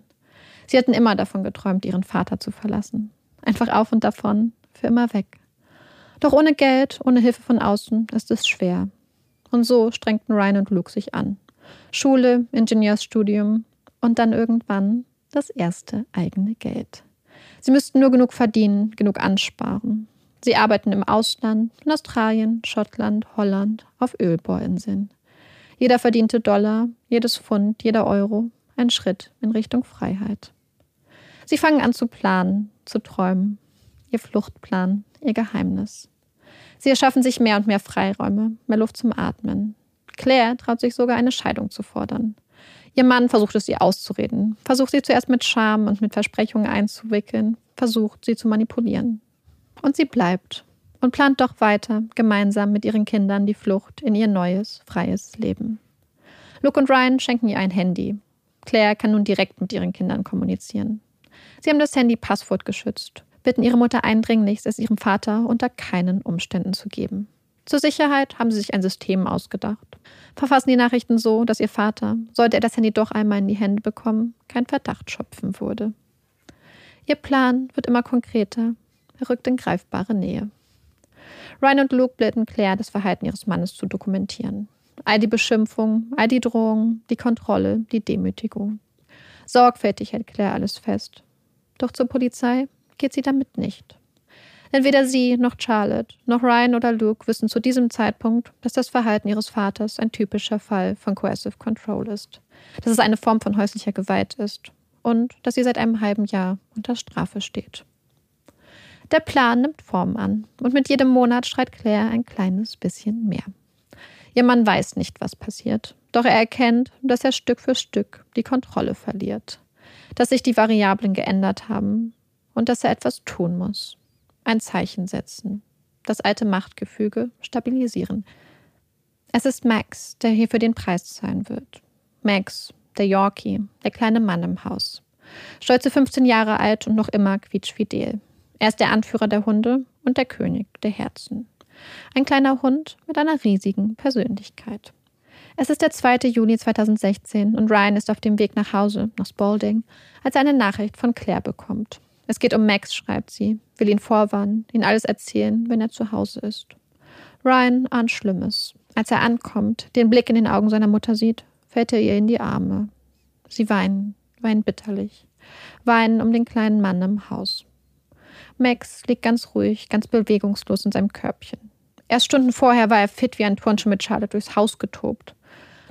Sie hatten immer davon geträumt, ihren Vater zu verlassen. Einfach auf und davon, für immer weg. Doch ohne Geld, ohne Hilfe von außen ist es schwer. Und so strengten Ryan und Luke sich an. Schule, Ingenieursstudium und dann irgendwann das erste eigene Geld. Sie müssten nur genug verdienen, genug ansparen. Sie arbeiten im Ausland, in Australien, Schottland, Holland, auf Ölbohrinseln. Jeder verdiente Dollar, jedes Pfund, jeder Euro, ein Schritt in Richtung Freiheit. Sie fangen an zu planen, zu träumen. Ihr Fluchtplan, ihr Geheimnis. Sie erschaffen sich mehr und mehr Freiräume, mehr Luft zum Atmen. Claire traut sich sogar eine Scheidung zu fordern. Ihr Mann versucht es ihr auszureden, versucht sie zuerst mit Scham und mit Versprechungen einzuwickeln, versucht sie zu manipulieren. Und sie bleibt und plant doch weiter, gemeinsam mit ihren Kindern die Flucht in ihr neues, freies Leben. Luke und Ryan schenken ihr ein Handy. Claire kann nun direkt mit ihren Kindern kommunizieren. Sie haben das Handy Passwort geschützt, bitten ihre Mutter eindringlichst, es ihrem Vater unter keinen Umständen zu geben. Zur Sicherheit haben sie sich ein System ausgedacht, verfassen die Nachrichten so, dass ihr Vater, sollte er das Handy doch einmal in die Hände bekommen, kein Verdacht schöpfen würde. Ihr Plan wird immer konkreter, er rückt in greifbare Nähe. Ryan und Luke bitten Claire, das Verhalten ihres Mannes zu dokumentieren. All die Beschimpfungen, all die Drohungen, die Kontrolle, die Demütigung. Sorgfältig hält Claire alles fest, doch zur Polizei geht sie damit nicht. Denn weder sie noch Charlotte noch Ryan oder Luke wissen zu diesem Zeitpunkt, dass das Verhalten ihres Vaters ein typischer Fall von Coercive Control ist, dass es eine Form von häuslicher Gewalt ist und dass sie seit einem halben Jahr unter Strafe steht. Der Plan nimmt Form an und mit jedem Monat schreit Claire ein kleines bisschen mehr. Ihr Mann weiß nicht, was passiert, doch er erkennt, dass er Stück für Stück die Kontrolle verliert. Dass sich die Variablen geändert haben und dass er etwas tun muss. Ein Zeichen setzen, das alte Machtgefüge stabilisieren. Es ist Max, der hier für den Preis zahlen wird. Max, der Yorkie, der kleine Mann im Haus. Stolze 15 Jahre alt und noch immer quietschfidel. Er ist der Anführer der Hunde und der König der Herzen. Ein kleiner Hund mit einer riesigen Persönlichkeit. Es ist der 2. Juni 2016 und Ryan ist auf dem Weg nach Hause, nach Spalding, als er eine Nachricht von Claire bekommt. Es geht um Max, schreibt sie, will ihn vorwarnen, ihn alles erzählen, wenn er zu Hause ist. Ryan ahnt Schlimmes. Als er ankommt, den Blick in den Augen seiner Mutter sieht, fällt er ihr in die Arme. Sie weinen, weinen bitterlich, weinen um den kleinen Mann im Haus. Max liegt ganz ruhig, ganz bewegungslos in seinem Körbchen. Erst Stunden vorher war er fit wie ein Turnschuh mit Charlotte durchs Haus getobt.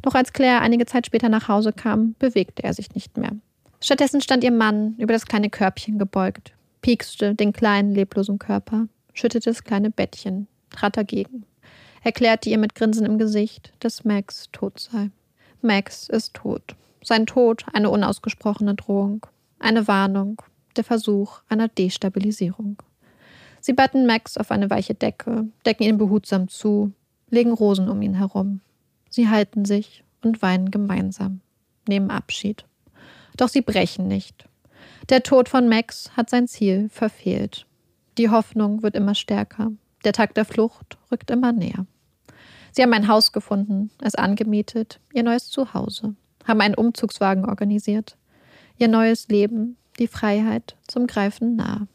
Doch als Claire einige Zeit später nach Hause kam, bewegte er sich nicht mehr. Stattdessen stand ihr Mann über das kleine Körbchen gebeugt, piekste den kleinen, leblosen Körper, schüttete das kleine Bettchen, trat dagegen, erklärte ihr mit Grinsen im Gesicht, dass Max tot sei. Max ist tot. Sein Tod eine unausgesprochene Drohung, eine Warnung, der Versuch einer Destabilisierung. Sie batten Max auf eine weiche Decke, decken ihn behutsam zu, legen Rosen um ihn herum. Sie halten sich und weinen gemeinsam, nehmen Abschied. Doch sie brechen nicht. Der Tod von Max hat sein Ziel verfehlt. Die Hoffnung wird immer stärker. Der Tag der Flucht rückt immer näher. Sie haben ein Haus gefunden, es angemietet, ihr neues Zuhause, haben einen Umzugswagen organisiert. Ihr neues Leben, die Freiheit zum Greifen nah.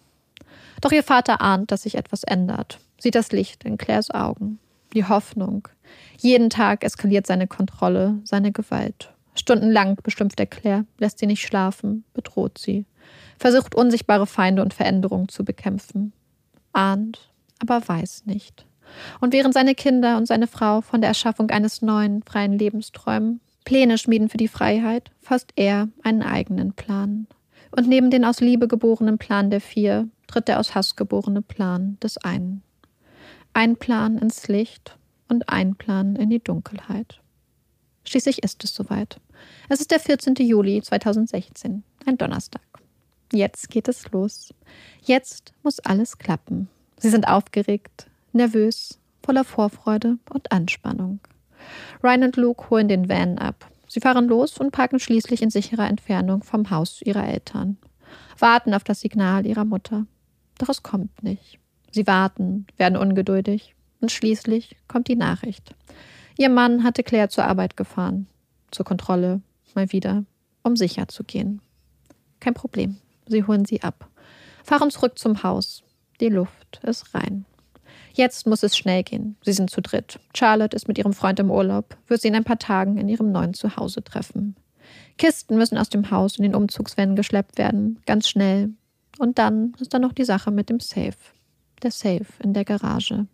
Doch ihr Vater ahnt, dass sich etwas ändert, sieht das Licht in Claires Augen, die Hoffnung. Jeden Tag eskaliert seine Kontrolle, seine Gewalt. Stundenlang bestimmt er Claire, lässt sie nicht schlafen, bedroht sie, versucht unsichtbare Feinde und Veränderungen zu bekämpfen. Ahnt, aber weiß nicht. Und während seine Kinder und seine Frau von der Erschaffung eines neuen, freien Lebens träumen, Pläne schmieden für die Freiheit, fasst er einen eigenen Plan. Und neben den aus Liebe geborenen Plan der vier tritt der aus Hass geborene Plan des einen. Ein Plan ins Licht und ein Plan in die Dunkelheit. Schließlich ist es soweit. Es ist der 14. Juli 2016, ein Donnerstag. Jetzt geht es los. Jetzt muss alles klappen. Sie sind aufgeregt, nervös, voller Vorfreude und Anspannung. Ryan und Luke holen den Van ab. Sie fahren los und parken schließlich in sicherer Entfernung vom Haus ihrer Eltern. Warten auf das Signal ihrer Mutter. Doch es kommt nicht. Sie warten, werden ungeduldig und schließlich kommt die Nachricht. Ihr Mann hatte Claire zur Arbeit gefahren, zur Kontrolle, mal wieder, um sicher zu gehen. Kein Problem, sie holen sie ab, fahren zurück zum Haus. Die Luft ist rein. Jetzt muss es schnell gehen. Sie sind zu dritt. Charlotte ist mit ihrem Freund im Urlaub, wird sie in ein paar Tagen in ihrem neuen Zuhause treffen. Kisten müssen aus dem Haus in den Umzugswannen geschleppt werden, ganz schnell. Und dann ist da noch die Sache mit dem Safe der Safe in der Garage.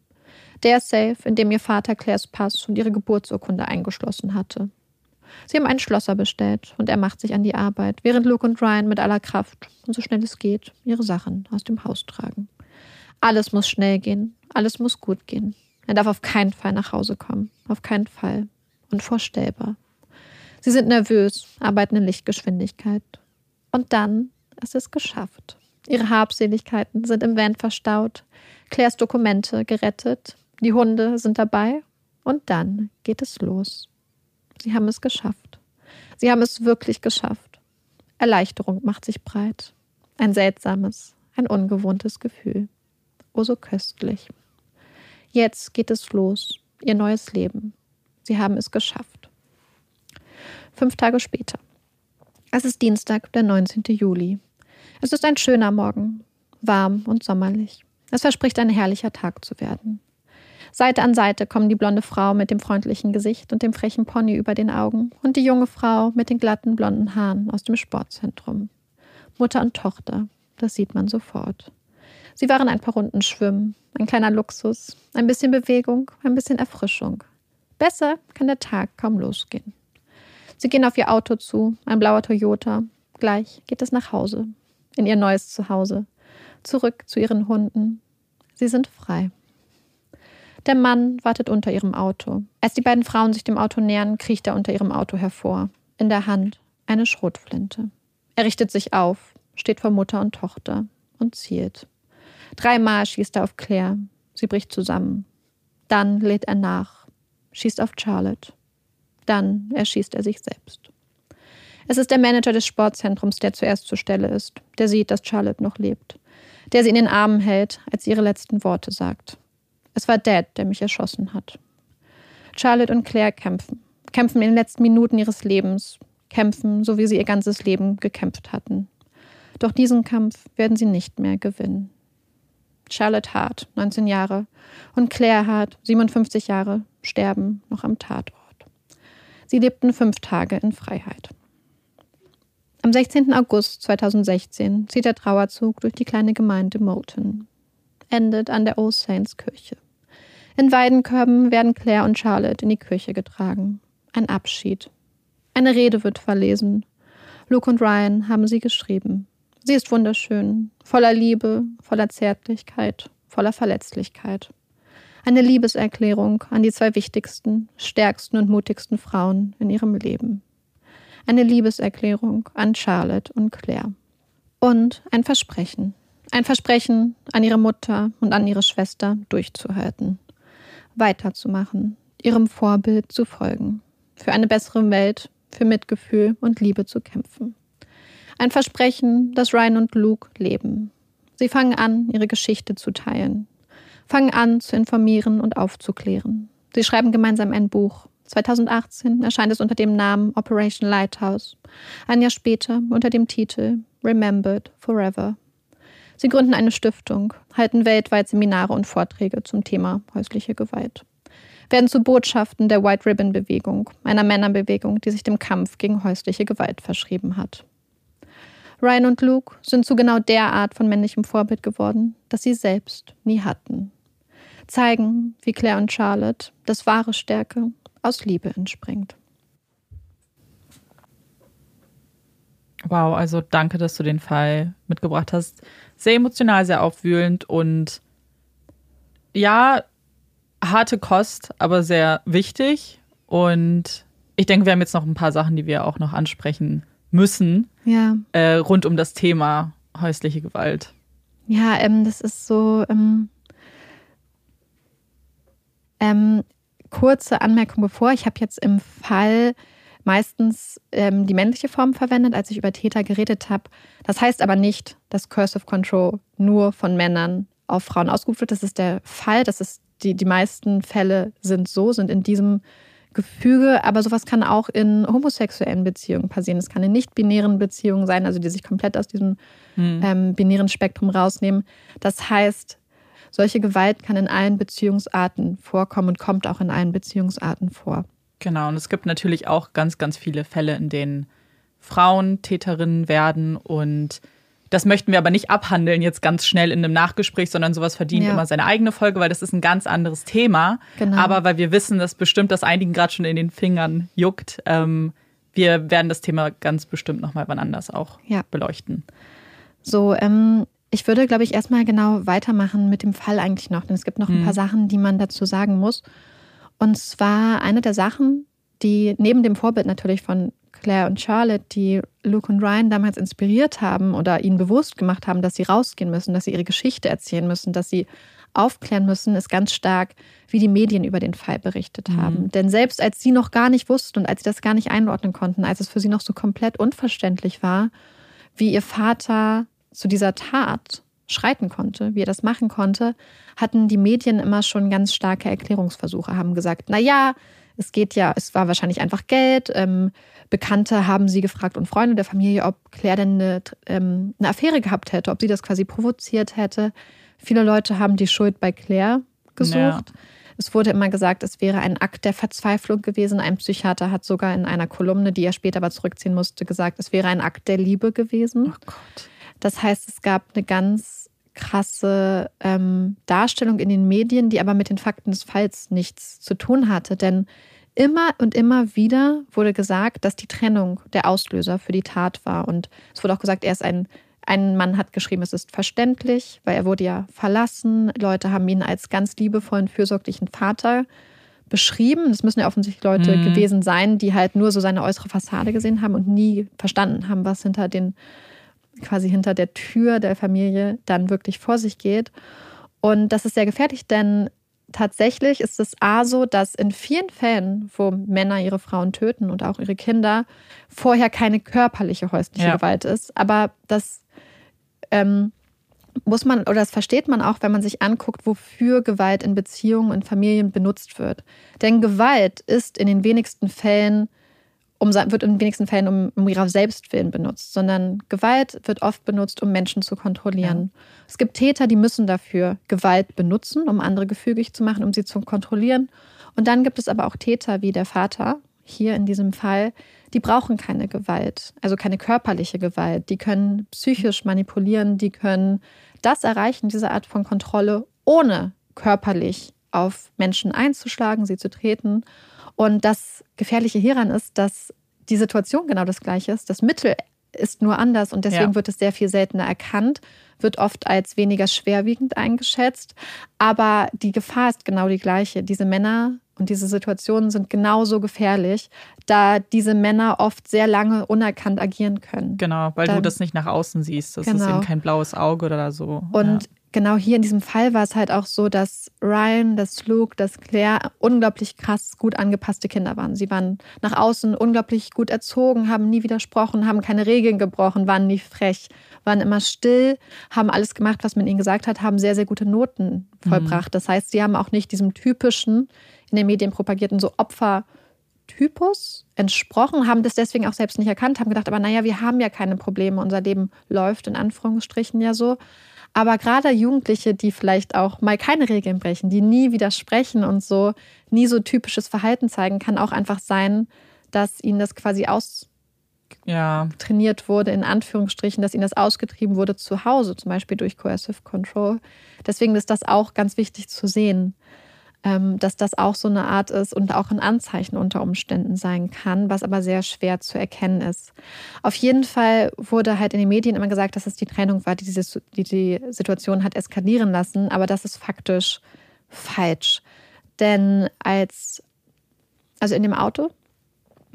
Der Safe, in dem ihr Vater Claires Pass und ihre Geburtsurkunde eingeschlossen hatte. Sie haben einen Schlosser bestellt und er macht sich an die Arbeit, während Luke und Ryan mit aller Kraft und so schnell es geht ihre Sachen aus dem Haus tragen. Alles muss schnell gehen, alles muss gut gehen. Er darf auf keinen Fall nach Hause kommen, auf keinen Fall. Unvorstellbar. Sie sind nervös, arbeiten in Lichtgeschwindigkeit. Und dann ist es geschafft. Ihre Habseligkeiten sind im Van verstaut, Claires Dokumente gerettet, die Hunde sind dabei und dann geht es los. Sie haben es geschafft. Sie haben es wirklich geschafft. Erleichterung macht sich breit. Ein seltsames, ein ungewohntes Gefühl. Oh so köstlich. Jetzt geht es los, ihr neues Leben. Sie haben es geschafft. Fünf Tage später. Es ist Dienstag, der 19. Juli. Es ist ein schöner Morgen, warm und sommerlich. Es verspricht ein herrlicher Tag zu werden. Seite an Seite kommen die blonde Frau mit dem freundlichen Gesicht und dem frechen Pony über den Augen und die junge Frau mit den glatten blonden Haaren aus dem Sportzentrum. Mutter und Tochter, das sieht man sofort. Sie waren ein paar Runden schwimmen, ein kleiner Luxus, ein bisschen Bewegung, ein bisschen Erfrischung. Besser kann der Tag kaum losgehen. Sie gehen auf ihr Auto zu, ein blauer Toyota. Gleich geht es nach Hause, in ihr neues Zuhause, zurück zu ihren Hunden. Sie sind frei. Der Mann wartet unter ihrem Auto. Als die beiden Frauen sich dem Auto nähern, kriecht er unter ihrem Auto hervor. In der Hand eine Schrotflinte. Er richtet sich auf, steht vor Mutter und Tochter und zielt. Dreimal schießt er auf Claire. Sie bricht zusammen. Dann lädt er nach, schießt auf Charlotte. Dann erschießt er sich selbst. Es ist der Manager des Sportzentrums, der zuerst zur Stelle ist, der sieht, dass Charlotte noch lebt, der sie in den Armen hält, als sie ihre letzten Worte sagt. Es war Dad, der mich erschossen hat. Charlotte und Claire kämpfen, kämpfen in den letzten Minuten ihres Lebens, kämpfen, so wie sie ihr ganzes Leben gekämpft hatten. Doch diesen Kampf werden sie nicht mehr gewinnen. Charlotte Hart, 19 Jahre, und Claire Hart, 57 Jahre, sterben noch am Tatort. Sie lebten fünf Tage in Freiheit. Am 16. August 2016 zieht der Trauerzug durch die kleine Gemeinde Moulton, endet an der All Saints Kirche. In Weidenkörben werden Claire und Charlotte in die Kirche getragen. Ein Abschied. Eine Rede wird verlesen. Luke und Ryan haben sie geschrieben. Sie ist wunderschön, voller Liebe, voller Zärtlichkeit, voller Verletzlichkeit. Eine Liebeserklärung an die zwei wichtigsten, stärksten und mutigsten Frauen in ihrem Leben. Eine Liebeserklärung an Charlotte und Claire. Und ein Versprechen. Ein Versprechen an ihre Mutter und an ihre Schwester durchzuhalten. Weiterzumachen, ihrem Vorbild zu folgen. Für eine bessere Welt, für Mitgefühl und Liebe zu kämpfen. Ein Versprechen, dass Ryan und Luke leben. Sie fangen an, ihre Geschichte zu teilen, fangen an, zu informieren und aufzuklären. Sie schreiben gemeinsam ein Buch. 2018 erscheint es unter dem Namen Operation Lighthouse. Ein Jahr später unter dem Titel Remembered Forever. Sie gründen eine Stiftung, halten weltweit Seminare und Vorträge zum Thema häusliche Gewalt. Werden zu Botschaften der White Ribbon Bewegung, einer Männerbewegung, die sich dem Kampf gegen häusliche Gewalt verschrieben hat. Ryan und Luke sind zu genau der Art von männlichem Vorbild geworden, das sie selbst nie hatten. Zeigen, wie Claire und Charlotte, dass wahre Stärke aus Liebe entspringt. Wow, also danke, dass du den Fall mitgebracht hast. Sehr emotional, sehr aufwühlend und ja, harte Kost, aber sehr wichtig. Und ich denke, wir haben jetzt noch ein paar Sachen, die wir auch noch ansprechen müssen ja. äh, rund um das Thema häusliche Gewalt. Ja, ähm, das ist so. Ähm, ähm, kurze Anmerkung bevor. Ich habe jetzt im Fall meistens ähm, die männliche Form verwendet, als ich über Täter geredet habe. Das heißt aber nicht, dass Cursive Control nur von Männern auf Frauen ausgeübt wird. Das ist der Fall. Das ist die, die meisten Fälle sind so, sind in diesem Gefüge, aber sowas kann auch in homosexuellen Beziehungen passieren. Es kann in nicht-binären Beziehungen sein, also die sich komplett aus diesem hm. ähm, binären Spektrum rausnehmen. Das heißt, solche Gewalt kann in allen Beziehungsarten vorkommen und kommt auch in allen Beziehungsarten vor. Genau, und es gibt natürlich auch ganz, ganz viele Fälle, in denen Frauen Täterinnen werden und das möchten wir aber nicht abhandeln jetzt ganz schnell in einem Nachgespräch, sondern sowas verdient ja. immer seine eigene Folge, weil das ist ein ganz anderes Thema. Genau. Aber weil wir wissen, dass bestimmt das einigen gerade schon in den Fingern juckt, ähm, wir werden das Thema ganz bestimmt nochmal wann anders auch ja. beleuchten. So, ähm, ich würde, glaube ich, erstmal genau weitermachen mit dem Fall eigentlich noch, denn es gibt noch ein mhm. paar Sachen, die man dazu sagen muss. Und zwar eine der Sachen, die neben dem Vorbild natürlich von Claire und Charlotte, die Luke und Ryan damals inspiriert haben oder ihnen bewusst gemacht haben, dass sie rausgehen müssen, dass sie ihre Geschichte erzählen müssen, dass sie aufklären müssen, ist ganz stark, wie die Medien über den Fall berichtet mhm. haben. Denn selbst als sie noch gar nicht wussten und als sie das gar nicht einordnen konnten, als es für sie noch so komplett unverständlich war, wie ihr Vater zu dieser Tat schreiten konnte, wie er das machen konnte, hatten die Medien immer schon ganz starke Erklärungsversuche, haben gesagt, na ja, es geht ja, es war wahrscheinlich einfach Geld. Ähm, Bekannte haben sie gefragt und Freunde der Familie, ob Claire denn eine, ähm, eine Affäre gehabt hätte, ob sie das quasi provoziert hätte. Viele Leute haben die Schuld bei Claire gesucht. Ja. Es wurde immer gesagt, es wäre ein Akt der Verzweiflung gewesen. Ein Psychiater hat sogar in einer Kolumne, die er später aber zurückziehen musste, gesagt, es wäre ein Akt der Liebe gewesen. Oh Gott. Das heißt, es gab eine ganz krasse ähm, Darstellung in den Medien, die aber mit den Fakten des Falls nichts zu tun hatte. Denn Immer und immer wieder wurde gesagt, dass die Trennung der Auslöser für die Tat war. Und es wurde auch gesagt, er ist ein, ein Mann hat geschrieben, es ist verständlich, weil er wurde ja verlassen. Leute haben ihn als ganz liebevollen, fürsorglichen Vater beschrieben. Das müssen ja offensichtlich Leute Mhm. gewesen sein, die halt nur so seine äußere Fassade gesehen haben und nie verstanden haben, was hinter den, quasi hinter der Tür der Familie dann wirklich vor sich geht. Und das ist sehr gefährlich, denn tatsächlich ist es A so, dass in vielen Fällen, wo Männer ihre Frauen töten und auch ihre Kinder, vorher keine körperliche häusliche Ja. Gewalt ist. Aber das ähm, muss man, oder das versteht man auch, wenn man sich anguckt, wofür Gewalt in Beziehungen und Familien benutzt wird. Denn Gewalt ist in den wenigsten Fällen, um, wird in wenigsten Fällen um, um ihrer Selbstwillen benutzt, sondern Gewalt wird oft benutzt, um Menschen zu kontrollieren. Es gibt Täter, die müssen dafür Gewalt benutzen, um andere gefügig zu machen, um sie zu kontrollieren. Und dann gibt es aber auch Täter wie der Vater, hier in diesem Fall, die brauchen keine Gewalt, also keine körperliche Gewalt. Die können psychisch manipulieren, die können das erreichen, diese Art von Kontrolle, ohne körperlich auf Menschen einzuschlagen, sie zu treten. Und das Gefährliche hieran ist, dass die Situation genau das gleiche ist. Das Mittel ist nur anders und deswegen Ja. wird es sehr viel seltener erkannt, wird oft als weniger schwerwiegend eingeschätzt. Aber die Gefahr ist genau die gleiche. Diese Männer und diese Situationen sind genauso gefährlich, da diese Männer oft sehr lange unerkannt agieren können. Genau, weil du Dann- das nicht nach außen siehst. Das ist Genau. eben kein blaues Auge oder so. Und ja. Genau hier in diesem Fall war es halt auch so, dass Ryan, dass Luke, dass Claire unglaublich krass gut angepasste Kinder waren. Sie waren nach außen unglaublich gut erzogen, haben nie widersprochen, haben keine Regeln gebrochen, waren nie frech, waren immer still, haben alles gemacht, was man ihnen gesagt hat, haben sehr, sehr gute Noten vollbracht. Das heißt, sie haben auch nicht diesem typischen, in den Medien propagierten so Opfertypus entsprochen, haben das deswegen auch selbst nicht erkannt, haben gedacht, aber naja, wir haben ja keine Probleme, unser Leben läuft in Anführungsstrichen ja so. Aber gerade Jugendliche, die vielleicht auch mal keine Regeln brechen, die nie widersprechen und so, nie so typisches Verhalten zeigen, kann auch einfach sein, dass ihnen das quasi ja, austrainiert wurde, in Anführungsstrichen, dass ihnen das ausgetrieben wurde zu Hause, zum Beispiel durch Coercive Control. Deswegen ist das auch ganz wichtig zu sehen, dass das auch so eine Art ist und auch ein Anzeichen unter Umständen sein kann, was aber sehr schwer zu erkennen ist. Auf jeden Fall wurde halt in den Medien immer gesagt, dass es die Trennung war, die diese, die, die Situation hat eskalieren lassen, aber das ist faktisch falsch. Denn als, also in dem Auto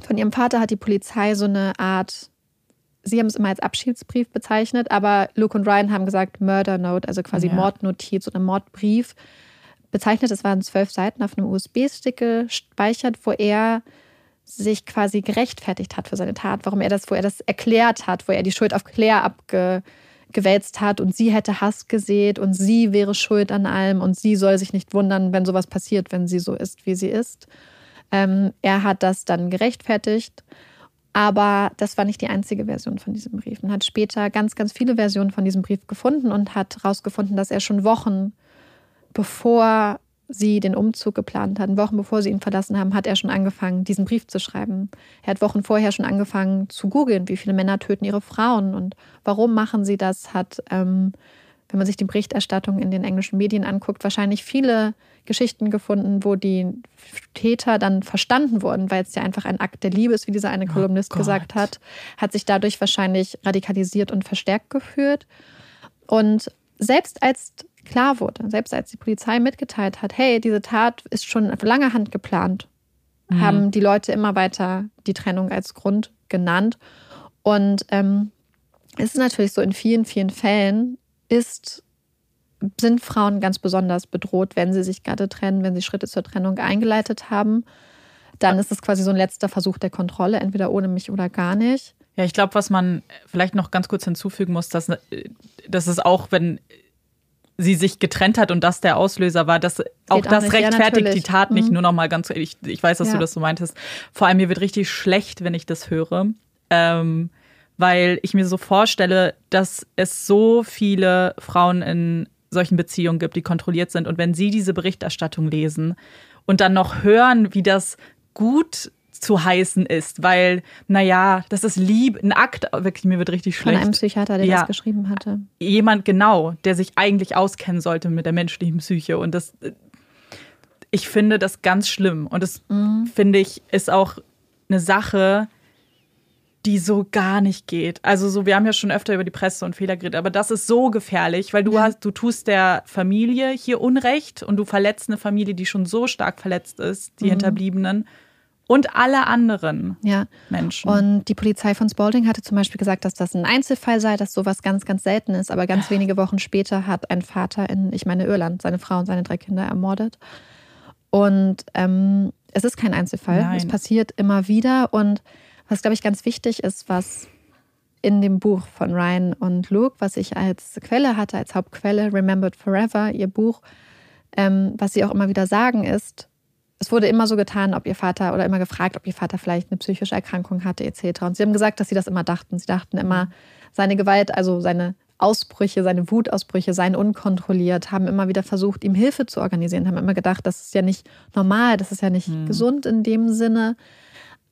von ihrem Vater hat die Polizei so eine Art, sie haben es immer als Abschiedsbrief bezeichnet, aber Luke und Ryan haben gesagt Murder Note, also quasi Ja. Mordnotiz oder Mordbrief bezeichnet. Es waren zwölf Seiten auf einem USB-Stick gespeichert, wo er sich quasi gerechtfertigt hat für seine Tat, warum er das, wo er das erklärt hat, wo er die Schuld auf Claire abgewälzt hat und sie hätte Hass gesät und sie wäre schuld an allem und sie soll sich nicht wundern, wenn sowas passiert, wenn sie so ist, wie sie ist. Ähm, er hat das dann gerechtfertigt, aber das war nicht die einzige Version von diesem Brief. Man hat später ganz, ganz viele Versionen von diesem Brief gefunden und hat herausgefunden, dass er schon Wochen bevor sie den Umzug geplant hatten, Wochen bevor sie ihn verlassen haben, hat er schon angefangen, diesen Brief zu schreiben. Er hat Wochen vorher schon angefangen zu googeln, wie viele Männer töten ihre Frauen und warum machen sie das, hat, ähm, wenn man sich die Berichterstattung in den englischen Medien anguckt, wahrscheinlich viele Geschichten gefunden, wo die Täter dann verstanden wurden, weil es ja einfach ein Akt der Liebe ist, wie dieser eine Oh Kolumnist Gott. gesagt hat, hat sich dadurch wahrscheinlich radikalisiert und verstärkt gefühlt. Und selbst als klar wurde, selbst als die Polizei mitgeteilt hat, hey, diese Tat ist schon lange Hand geplant, Mhm. haben die Leute immer weiter die Trennung als Grund genannt. Und ähm, es ist natürlich so, in vielen, vielen Fällen ist, sind Frauen ganz besonders bedroht, wenn sie sich gerade trennen, wenn sie Schritte zur Trennung eingeleitet haben. Dann ist es quasi so ein letzter Versuch der Kontrolle, entweder ohne mich oder gar nicht. Ja, ich glaube, was man vielleicht noch ganz kurz hinzufügen muss, dass, äh, dass es auch, wenn sie sich getrennt hat und das der Auslöser war, dass auch auch das nicht. Ja, rechtfertigt die natürlich. Tat nicht Mhm. nur noch mal ganz. Ich, ich weiß, dass Ja. du das so meintest. Vor allem mir wird richtig schlecht, wenn ich das höre, ähm, weil ich mir so vorstelle, dass es so viele Frauen in solchen Beziehungen gibt, die kontrolliert sind und wenn sie diese Berichterstattung lesen und dann noch hören, wie das gut zu heißen ist, weil, naja, das ist lieb, ein Akt, wirklich, mir wird richtig Von schlecht einem Psychiater, der Ja. das geschrieben hatte. jemand genau, der sich eigentlich auskennen sollte mit der menschlichen Psyche. Und das, ich finde das ganz schlimm. Und das finde ich ist auch eine Sache, die so gar nicht geht. Also so, wir haben ja schon öfter über die Presse und Fehler geredet, aber das ist so gefährlich, weil du ja. hast, du tust der Familie hier Unrecht und du verletzt eine Familie, die schon so stark verletzt ist, die mhm. Hinterbliebenen und alle anderen ja. Menschen. Und die Polizei von Spalding hatte zum Beispiel gesagt, dass das ein Einzelfall sei, dass sowas ganz, ganz selten ist. Aber ganz wenige Wochen später hat ein Vater in, ich meine, Irland, seine Frau und seine drei Kinder ermordet. Und ähm, es ist kein Einzelfall. Nein. Es passiert immer wieder. Und was, glaube ich, ganz wichtig ist, was in dem Buch von Ryan und Luke, was ich als Quelle hatte, als Hauptquelle, Remembered Forever, ihr Buch, ähm, was sie auch immer wieder sagen, ist, es wurde immer so getan, ob ihr Vater oder immer gefragt, ob ihr Vater vielleicht eine psychische Erkrankung hatte, etc. Und sie haben gesagt, dass sie das immer dachten. Sie dachten immer, seine Gewalt, also seine Ausbrüche, seine Wutausbrüche seien unkontrolliert, haben immer wieder versucht, ihm Hilfe zu organisieren, haben immer gedacht, das ist ja nicht normal, das ist ja nicht mhm. gesund in dem Sinne.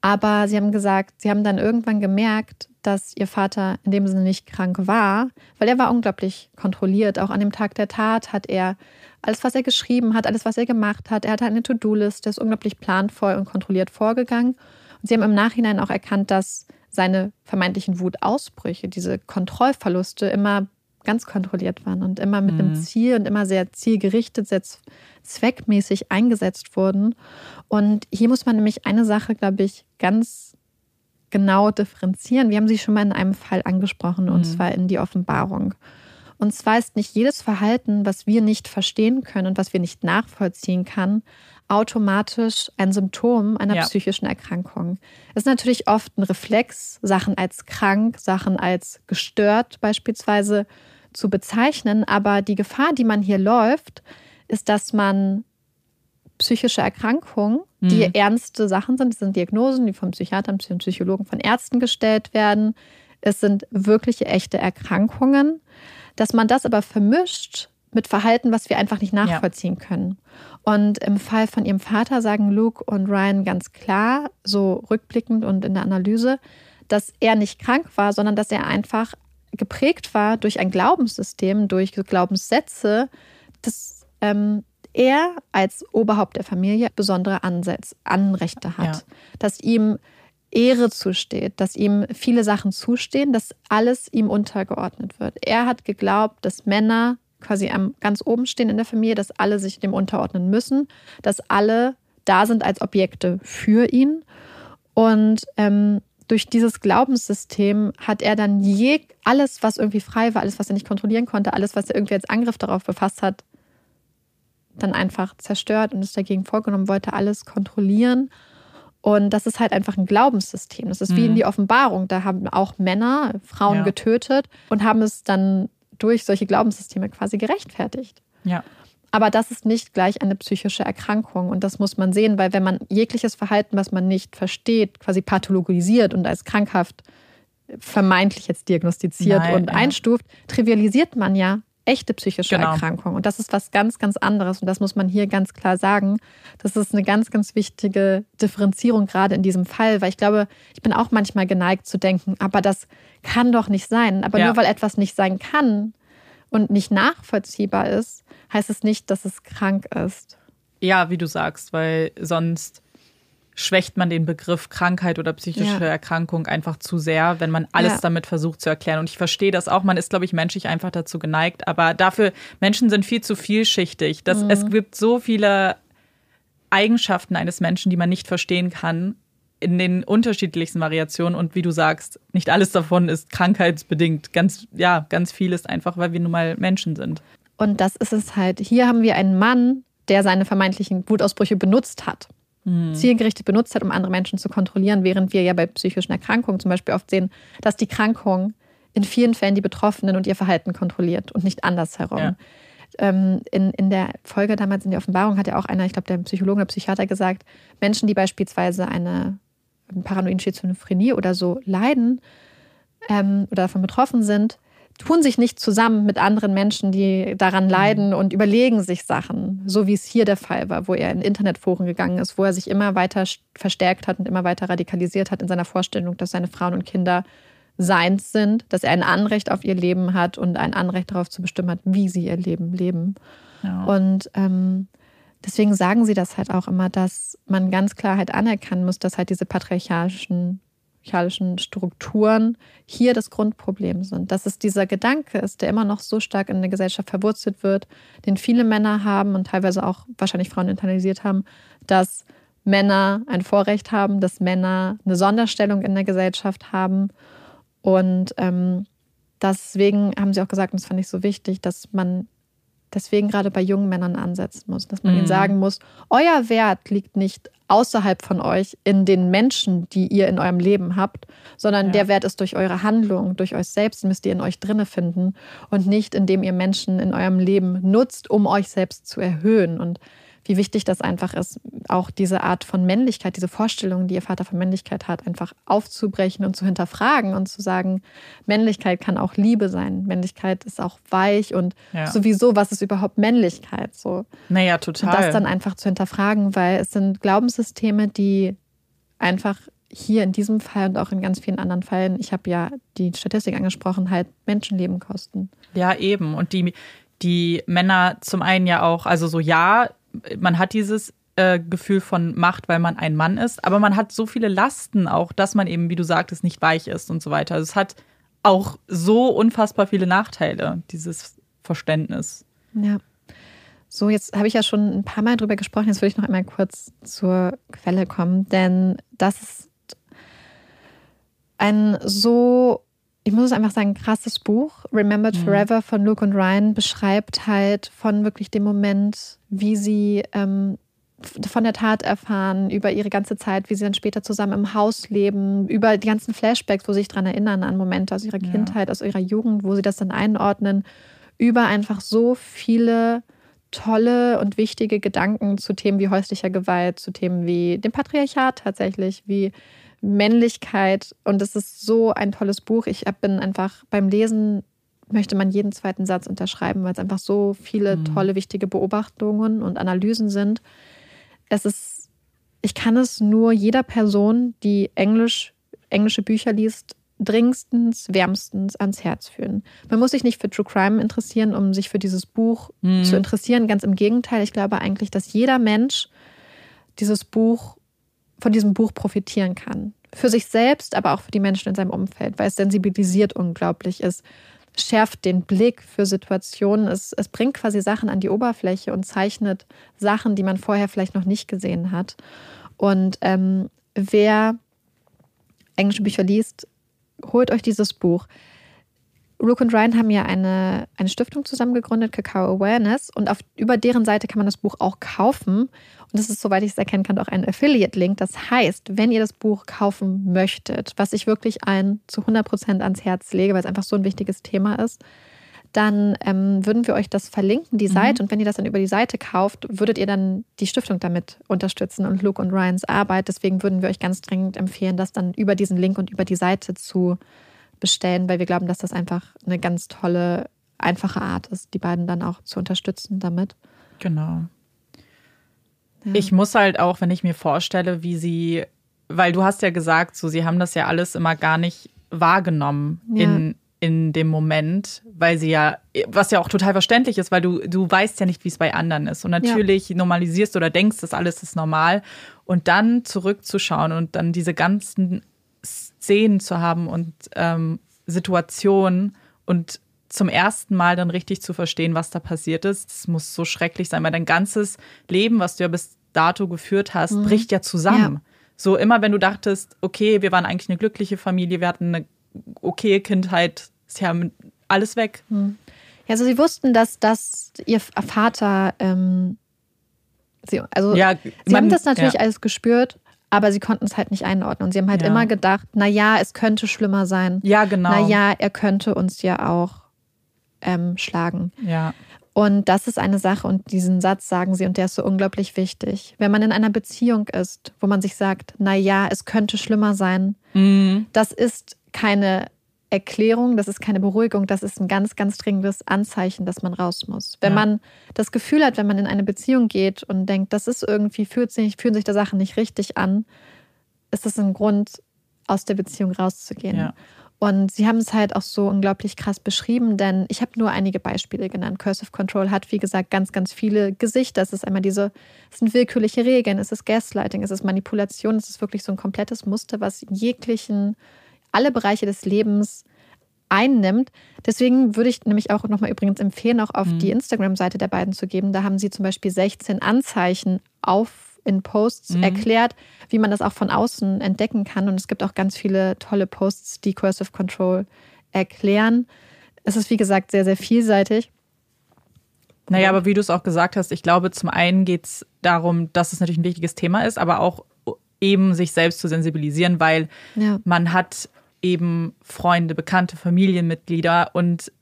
Aber sie haben gesagt, sie haben dann irgendwann gemerkt, dass ihr Vater in dem Sinne nicht krank war, weil er war unglaublich kontrolliert. Auch an dem Tag der Tat hat er alles, was er geschrieben hat, alles, was er gemacht hat, er hatte eine To-Do-Liste, ist unglaublich planvoll und kontrolliert vorgegangen. Und sie haben im Nachhinein auch erkannt, dass seine vermeintlichen Wutausbrüche, diese Kontrollverluste immer ganz kontrolliert waren und immer mit mhm. einem Ziel und immer sehr zielgerichtet, sehr zweckmäßig eingesetzt wurden. Und hier muss man nämlich eine Sache, glaube ich, ganz genau differenzieren. Wir haben sie schon mal in einem Fall angesprochen, mhm. und zwar in die Offenbarung. Und zwar ist nicht jedes Verhalten, was wir nicht verstehen können und was wir nicht nachvollziehen kann, automatisch ein Symptom einer ja. psychischen Erkrankung. Es ist natürlich oft ein Reflex, Sachen als krank, Sachen als gestört beispielsweise zu bezeichnen, aber die Gefahr, die man hier läuft, ist, dass man psychische Erkrankungen, die mhm. ernste Sachen sind, das sind Diagnosen, die von Psychiatern, Psychologen, von Ärzten gestellt werden. Es sind wirkliche, echte Erkrankungen, dass man das aber vermischt mit Verhalten, was wir einfach nicht nachvollziehen ja. können. Und im Fall von ihrem Vater sagen Luke und Ryan ganz klar, so rückblickend und in der Analyse, dass er nicht krank war, sondern dass er einfach geprägt war durch ein Glaubenssystem, durch Glaubenssätze, dass ähm, er als Oberhaupt der Familie besondere Ansätze, Anrechte hat, ja. dass ihm Ehre zusteht, dass ihm viele Sachen zustehen, dass alles ihm untergeordnet wird. Er hat geglaubt, dass Männer quasi am ganz oben stehen in der Familie, dass alle sich dem unterordnen müssen, dass alle da sind als Objekte für ihn. Und ähm, durch dieses Glaubenssystem hat er dann je alles, was irgendwie frei war, alles, was er nicht kontrollieren konnte, alles, was er irgendwie als Angriff darauf befasst hat, dann einfach zerstört und ist dagegen vorgenommen, wollte alles kontrollieren. Und das ist halt einfach ein Glaubenssystem. Das ist mhm. wie in mhm. die Offenbarung. Da haben auch Männer Frauen ja. getötet und haben es dann durch solche Glaubenssysteme quasi gerechtfertigt. Ja. Aber das ist nicht gleich eine psychische Erkrankung. Und das muss man sehen, weil wenn man jegliches Verhalten, was man nicht versteht, quasi pathologisiert und als krankhaft vermeintlich jetzt diagnostiziert Nein, und ja. einstuft, trivialisiert man ja echte psychische genau. Erkrankung. Und das ist was ganz, ganz anderes. Und das muss man hier ganz klar sagen. Das ist eine ganz, ganz wichtige Differenzierung gerade in diesem Fall, weil ich glaube, ich bin auch manchmal geneigt zu denken, aber das kann doch nicht sein. Aber ja. nur weil etwas nicht sein kann und nicht nachvollziehbar ist, heißt es nicht, dass es krank ist. Ja, wie du sagst, weil sonst schwächt man den Begriff Krankheit oder psychische ja. Erkrankung einfach zu sehr, wenn man alles ja. damit versucht zu erklären. Und ich verstehe das auch. Man ist, glaube ich, menschlich einfach dazu geneigt. Aber dafür, Menschen sind viel zu vielschichtig. Das, mhm. Es gibt so viele Eigenschaften eines Menschen, die man nicht verstehen kann in den unterschiedlichsten Variationen und wie du sagst, nicht alles davon ist krankheitsbedingt. Ganz, ja, ganz viel ist einfach, weil wir nun mal Menschen sind. Und das ist es halt. Hier haben wir einen Mann, der seine vermeintlichen Wutausbrüche benutzt hat. Mhm. Zielgerichtet benutzt hat, um andere Menschen zu kontrollieren, während wir ja bei psychischen Erkrankungen zum Beispiel oft sehen, dass die Krankung in vielen Fällen die Betroffenen und ihr Verhalten kontrolliert und nicht andersherum. Ja. Ähm, in, in der Folge damals in der Offenbarung hat ja auch einer, ich glaube, der Psychologe oder Psychiater gesagt, Menschen, die beispielsweise eine paranoiden Schizophrenie oder so leiden ähm, oder davon betroffen sind, tun sich nicht zusammen mit anderen Menschen, die daran mhm. leiden und überlegen sich Sachen, so wie es hier der Fall war, wo er in Internetforen gegangen ist, wo er sich immer weiter verstärkt hat und immer weiter radikalisiert hat in seiner Vorstellung, dass seine Frauen und Kinder seins sind, dass er ein Anrecht auf ihr Leben hat und ein Anrecht darauf zu bestimmen hat, wie sie ihr Leben leben. Ja. Und ähm, deswegen sagen sie das halt auch immer, dass man ganz klar halt anerkennen muss, dass halt diese patriarchalischen patriarchalischen Strukturen hier das Grundproblem sind. Dass es dieser Gedanke ist, der immer noch so stark in der Gesellschaft verwurzelt wird, den viele Männer haben und teilweise auch wahrscheinlich Frauen internalisiert haben, dass Männer ein Vorrecht haben, dass Männer eine Sonderstellung in der Gesellschaft haben. Und ähm, deswegen haben sie auch gesagt, und das fand ich so wichtig, dass man deswegen gerade bei jungen Männern ansetzen muss, dass man mhm. ihnen sagen muss, euer Wert liegt nicht außerhalb von euch in den Menschen, die ihr in eurem Leben habt, sondern ja. der Wert ist durch eure Handlung, durch euch selbst müsst ihr in euch drinne finden und nicht indem ihr Menschen in eurem Leben nutzt, um euch selbst zu erhöhen und wie wichtig das einfach ist, auch diese Art von Männlichkeit, diese Vorstellung, die ihr Vater von Männlichkeit hat, einfach aufzubrechen und zu hinterfragen und zu sagen, Männlichkeit kann auch Liebe sein. Männlichkeit ist auch weich und ja. sowieso, was ist überhaupt Männlichkeit? So. Naja, total. Und das dann einfach zu hinterfragen, weil es sind Glaubenssysteme, die einfach hier in diesem Fall und auch in ganz vielen anderen Fällen, ich habe ja die Statistik angesprochen, halt Menschenleben kosten. Ja, eben. Und die, die Männer zum einen ja auch, also so ja, man hat dieses äh, Gefühl von Macht, weil man ein Mann ist, aber man hat so viele Lasten auch, dass man eben, wie du sagtest, nicht weich ist und so weiter. Also es hat auch so unfassbar viele Nachteile, dieses Verständnis. Ja. So, jetzt habe ich ja schon ein paar Mal drüber gesprochen. Jetzt würde ich noch einmal kurz zur Quelle kommen, denn das ist ein so ich muss einfach sagen, krasses Buch. Remembered mhm. Forever von Luke und Ryan beschreibt halt von wirklich dem Moment, wie sie ähm, von der Tat erfahren, über ihre ganze Zeit, wie sie dann später zusammen im Haus leben, über die ganzen Flashbacks, wo sie sich daran erinnern, an Momente aus ihrer Kindheit, ja. aus ihrer Jugend, wo sie das dann einordnen, über einfach so viele tolle und wichtige Gedanken zu Themen wie häuslicher Gewalt, zu Themen wie dem Patriarchat tatsächlich, wie Männlichkeit. Und es ist so ein tolles Buch. Ich bin einfach beim Lesen möchte man jeden zweiten Satz unterschreiben, weil es einfach so viele mhm. tolle, wichtige Beobachtungen und Analysen sind. Es ist, ich kann es nur jeder Person, die Englisch, englische Bücher liest, dringendstens, wärmstens ans Herz führen. Man muss sich nicht für True Crime interessieren, um sich für dieses Buch mhm. zu interessieren. Ganz im Gegenteil, ich glaube eigentlich, dass jeder Mensch dieses Buch von diesem Buch profitieren kann. Für sich selbst, aber auch für die Menschen in seinem Umfeld, weil es sensibilisiert unglaublich ist, schärft den Blick für Situationen. Es, es bringt quasi Sachen an die Oberfläche und zeichnet Sachen, die man vorher vielleicht noch nicht gesehen hat. Und ähm, wer englische Bücher liest, holt euch dieses Buch. Rook und Ryan haben ja eine, eine Stiftung zusammen gegründet, Kakao Awareness, und auf, über deren Seite kann man das Buch auch kaufen. Und das ist, soweit ich es erkennen kann, auch ein Affiliate-Link. Das heißt, wenn ihr das Buch kaufen möchtet, was ich wirklich allen zu 100 Prozent ans Herz lege, weil es einfach so ein wichtiges Thema ist, dann ähm, würden wir euch das verlinken, die mhm. Seite. Mhm. Und wenn ihr das dann über die Seite kauft, würdet ihr dann die Stiftung damit unterstützen und Luke und Ryans Arbeit. Deswegen würden wir euch ganz dringend empfehlen, das dann über diesen Link und über die Seite zu bestellen, weil wir glauben, dass das einfach eine ganz tolle, einfache Art ist, die beiden dann auch zu unterstützen damit. Genau. Ja. Ich muss halt auch, wenn ich mir vorstelle, wie sie, weil du hast ja gesagt, so sie haben das ja alles immer gar nicht wahrgenommen ja. in, in dem Moment, weil sie ja, was ja auch total verständlich ist, weil du, du weißt ja nicht, wie es bei anderen ist. Und natürlich ja. normalisierst oder denkst, das alles ist normal. Und dann zurückzuschauen und dann diese ganzen Szenen zu haben und ähm, Situationen und zum ersten Mal dann richtig zu verstehen, was da passiert ist. Das muss so schrecklich sein, weil dein ganzes Leben, was du ja bis dato geführt hast, mhm. bricht ja zusammen. Ja. So immer, wenn du dachtest, okay, wir waren eigentlich eine glückliche Familie, wir hatten eine okaye Kindheit, ist ja alles weg. Mhm. Ja, also sie wussten, dass, dass ihr Vater, ähm, sie, also ja, sie man, haben das natürlich ja. alles gespürt aber sie konnten es halt nicht einordnen. Und sie haben halt ja. immer gedacht, naja, es könnte schlimmer sein. Ja, genau. Naja, er könnte uns ja auch ähm, schlagen. Ja. Und das ist eine Sache und diesen Satz sagen sie und der ist so unglaublich wichtig. Wenn man in einer Beziehung ist, wo man sich sagt, naja, es könnte schlimmer sein, mhm. das ist keine Erklärung, das ist keine Beruhigung, das ist ein ganz, ganz dringendes Anzeichen, dass man raus muss. Wenn ja. man das Gefühl hat, wenn man in eine Beziehung geht und denkt, das ist irgendwie, fühlt sich, fühlen sich da Sachen nicht richtig an, ist das ein Grund, aus der Beziehung rauszugehen. Ja. Und sie haben es halt auch so unglaublich krass beschrieben, denn ich habe nur einige Beispiele genannt. Cursive Control hat, wie gesagt, ganz, ganz viele Gesichter. Es ist einmal diese, es sind willkürliche Regeln, es ist Gaslighting, es ist Manipulation, es ist wirklich so ein komplettes Muster, was jeglichen, alle Bereiche des Lebens einnimmt. Deswegen würde ich nämlich auch nochmal übrigens empfehlen, auch auf mhm. die Instagram-Seite der beiden zu geben. Da haben sie zum Beispiel 16 Anzeichen auf in Posts mhm. erklärt, wie man das auch von außen entdecken kann. Und es gibt auch ganz viele tolle Posts, die Cursive Control erklären. Es ist, wie gesagt, sehr, sehr vielseitig. Naja, aber wie du es auch gesagt hast, ich glaube, zum einen geht es darum, dass es natürlich ein wichtiges Thema ist, aber auch eben sich selbst zu sensibilisieren, weil ja. man hat eben Freunde, bekannte Familienmitglieder und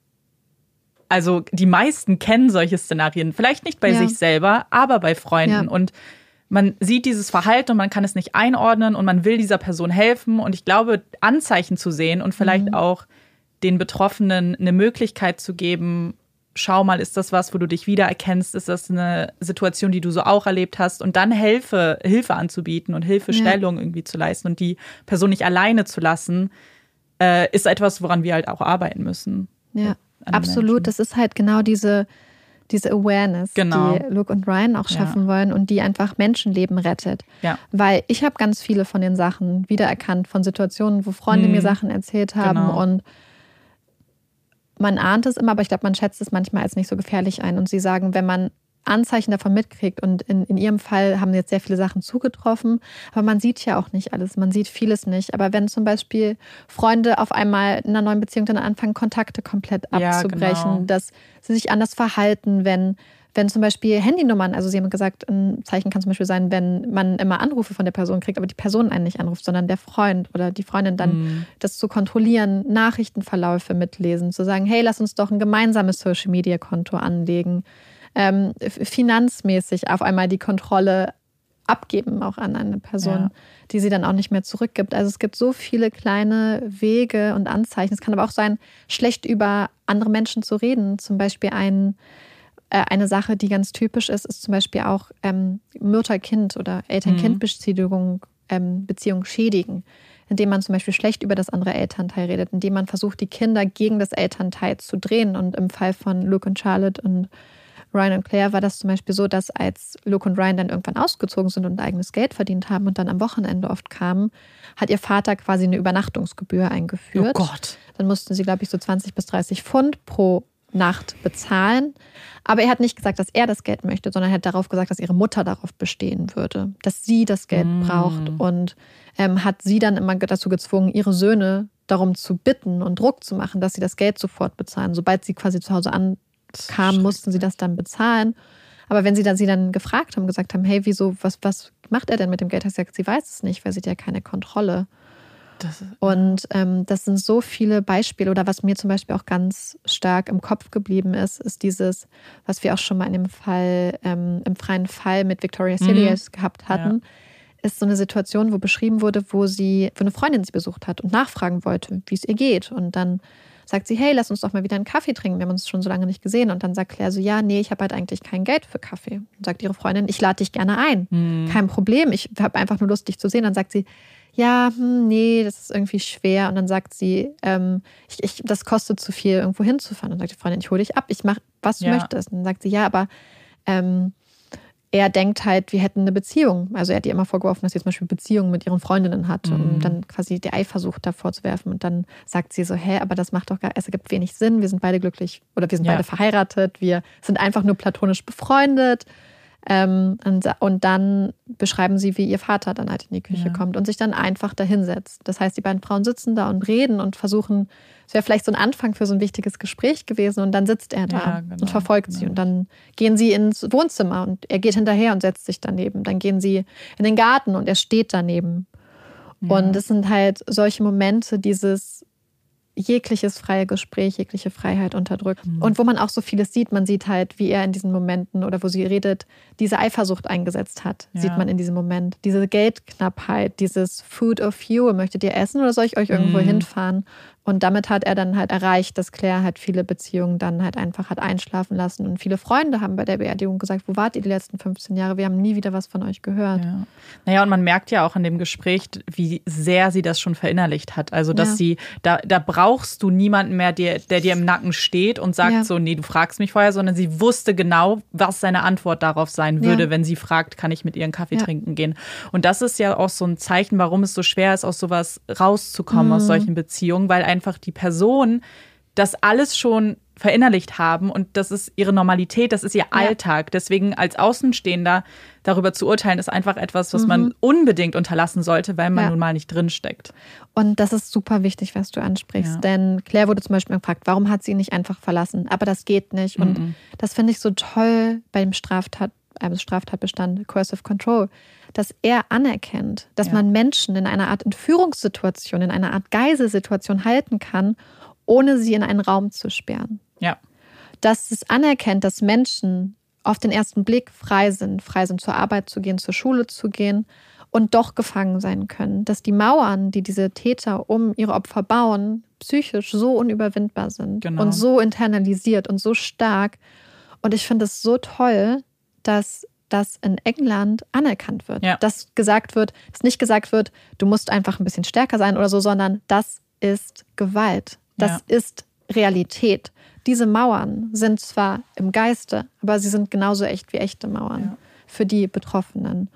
also die meisten kennen solche Szenarien, vielleicht nicht bei ja. sich selber, aber bei Freunden. Ja. Und man sieht dieses Verhalten und man kann es nicht einordnen und man will dieser Person helfen. Und ich glaube, Anzeichen zu sehen und vielleicht mhm. auch den Betroffenen eine Möglichkeit zu geben, schau mal, ist das was, wo du dich wiedererkennst? Ist das eine Situation, die du so auch erlebt hast? Und dann Hilfe, Hilfe anzubieten und Hilfestellung ja. irgendwie zu leisten und die Person nicht alleine zu lassen, äh, ist etwas, woran wir halt auch arbeiten müssen. Ja, absolut. Menschen. Das ist halt genau diese diese Awareness, genau. die Luke und Ryan auch schaffen ja. wollen und die einfach Menschenleben rettet. Ja. Weil ich habe ganz viele von den Sachen wiedererkannt, von Situationen, wo Freunde hm. mir Sachen erzählt haben genau. und man ahnt es immer, aber ich glaube, man schätzt es manchmal als nicht so gefährlich ein. Und sie sagen, wenn man Anzeichen davon mitkriegt. Und in, in ihrem Fall haben jetzt sehr viele Sachen zugetroffen. Aber man sieht ja auch nicht alles. Man sieht vieles nicht. Aber wenn zum Beispiel Freunde auf einmal in einer neuen Beziehung dann anfangen, Kontakte komplett abzubrechen, ja, genau. dass sie sich anders verhalten, wenn wenn zum Beispiel Handynummern, also Sie haben gesagt, ein Zeichen kann zum Beispiel sein, wenn man immer Anrufe von der Person kriegt, aber die Person einen nicht anruft, sondern der Freund oder die Freundin dann mm. das zu kontrollieren, Nachrichtenverläufe mitlesen, zu sagen, hey, lass uns doch ein gemeinsames Social-Media-Konto anlegen ähm, finanzmäßig auf einmal die Kontrolle abgeben, auch an eine Person, ja. die sie dann auch nicht mehr zurückgibt. Also es gibt so viele kleine Wege und Anzeichen. Es kann aber auch sein, schlecht über andere Menschen zu reden. Zum Beispiel ein, äh, eine Sache, die ganz typisch ist, ist zum Beispiel auch ähm, Mutter-Kind oder Eltern-Kind-Beziehung ähm, Beziehung schädigen indem man zum Beispiel schlecht über das andere Elternteil redet, indem man versucht, die Kinder gegen das Elternteil zu drehen. Und im Fall von Luke und Charlotte und Ryan und Claire war das zum Beispiel so, dass als Luke und Ryan dann irgendwann ausgezogen sind und eigenes Geld verdient haben und dann am Wochenende oft kamen, hat ihr Vater quasi eine Übernachtungsgebühr eingeführt. Oh Gott. Dann mussten sie, glaube ich, so 20 bis 30 Pfund pro Nacht bezahlen. Aber er hat nicht gesagt, dass er das Geld möchte, sondern er hat darauf gesagt, dass ihre Mutter darauf bestehen würde, dass sie das Geld mm. braucht und ähm, hat sie dann immer dazu gezwungen, ihre Söhne darum zu bitten und Druck zu machen, dass sie das Geld sofort bezahlen, sobald sie quasi zu Hause an kamen, mussten sie das dann bezahlen. Aber wenn sie dann sie dann gefragt haben, gesagt haben, hey, wieso, was, was macht er denn mit dem Geld? Hat sie gesagt, sie weiß es nicht, weil sie hat ja keine Kontrolle. Das, und ähm, das sind so viele Beispiele. Oder was mir zum Beispiel auch ganz stark im Kopf geblieben ist, ist dieses, was wir auch schon mal in dem Fall, ähm, im freien Fall mit Victoria Silius mhm. gehabt hatten. Ja. Ist so eine Situation, wo beschrieben wurde, wo sie, wo eine Freundin sie besucht hat und nachfragen wollte, wie es ihr geht. Und dann sagt sie, hey, lass uns doch mal wieder einen Kaffee trinken. Wir haben uns schon so lange nicht gesehen. Und dann sagt Claire so, ja, nee, ich habe halt eigentlich kein Geld für Kaffee. Und sagt ihre Freundin, ich lade dich gerne ein. Mhm. Kein Problem, ich habe einfach nur Lust, dich zu sehen. Dann sagt sie, ja, hm, nee, das ist irgendwie schwer. Und dann sagt sie, ähm, ich, ich, das kostet zu viel, irgendwo hinzufahren. Und dann sagt die Freundin, ich hole dich ab, ich mache, was du ja. möchtest. Und dann sagt sie, ja, aber ähm, er denkt halt, wir hätten eine Beziehung. Also er hat ihr immer vorgeworfen, dass sie zum Beispiel Beziehungen mit ihren Freundinnen hat mhm. und dann quasi die Eifersucht davor zu werfen. Und dann sagt sie so, hä, aber das macht doch gar, es ergibt wenig Sinn. Wir sind beide glücklich oder wir sind ja. beide verheiratet. Wir sind einfach nur platonisch befreundet. Ähm, und, und, dann beschreiben sie, wie ihr Vater dann halt in die Küche ja. kommt und sich dann einfach dahinsetzt. Das heißt, die beiden Frauen sitzen da und reden und versuchen, es wäre vielleicht so ein Anfang für so ein wichtiges Gespräch gewesen und dann sitzt er da ja, genau, und verfolgt genau. sie und dann gehen sie ins Wohnzimmer und er geht hinterher und setzt sich daneben. Dann gehen sie in den Garten und er steht daneben. Ja. Und es sind halt solche Momente, dieses jegliches freie Gespräch, jegliche Freiheit unterdrückt. Mhm. Und wo man auch so vieles sieht, man sieht halt, wie er in diesen Momenten oder wo sie redet, diese Eifersucht eingesetzt hat, ja. sieht man in diesem Moment. Diese Geldknappheit, dieses Food of you, möchtet ihr essen oder soll ich euch irgendwo mhm. hinfahren? Und damit hat er dann halt erreicht, dass Claire halt viele Beziehungen dann halt einfach hat einschlafen lassen. Und viele Freunde haben bei der Beerdigung gesagt, wo wart ihr die letzten 15 Jahre? Wir haben nie wieder was von euch gehört. Ja. Naja, und man merkt ja auch in dem Gespräch, wie sehr sie das schon verinnerlicht hat. Also, dass ja. sie, da, da brauchst du niemanden mehr, der, der dir im Nacken steht und sagt ja. so, nee, du fragst mich vorher, sondern sie wusste genau, was seine Antwort darauf sein würde, wenn sie fragt, kann ich mit ihr einen Kaffee trinken gehen. Und das ist ja auch so ein Zeichen, warum es so schwer ist, aus sowas rauszukommen, mhm. aus solchen Beziehungen, weil einfach die Person das alles schon verinnerlicht haben und das ist ihre Normalität, das ist ihr Alltag. Deswegen als Außenstehender darüber zu urteilen, ist einfach etwas, was mhm. man unbedingt unterlassen sollte, weil man ja. nun mal nicht drinsteckt. Und das ist super wichtig, was du ansprichst. Ja. Denn Claire wurde zum Beispiel gefragt, warum hat sie ihn nicht einfach verlassen? Aber das geht nicht. Und mhm. das finde ich so toll beim Straftat, äh, Straftatbestand Coercive Control dass er anerkennt, dass ja. man Menschen in einer Art Entführungssituation, in einer Art Geiselsituation halten kann, ohne sie in einen Raum zu sperren. Ja. Dass es anerkennt, dass Menschen auf den ersten Blick frei sind, frei sind zur Arbeit zu gehen, zur Schule zu gehen und doch gefangen sein können. Dass die Mauern, die diese Täter um ihre Opfer bauen, psychisch so unüberwindbar sind genau. und so internalisiert und so stark. Und ich finde es so toll, dass das in England anerkannt wird. Ja. Dass gesagt wird, dass nicht gesagt wird, du musst einfach ein bisschen stärker sein oder so, sondern das ist Gewalt. Das ja. ist Realität. Diese Mauern sind zwar im Geiste, aber sie sind genauso echt wie echte Mauern ja. für die Betroffenen.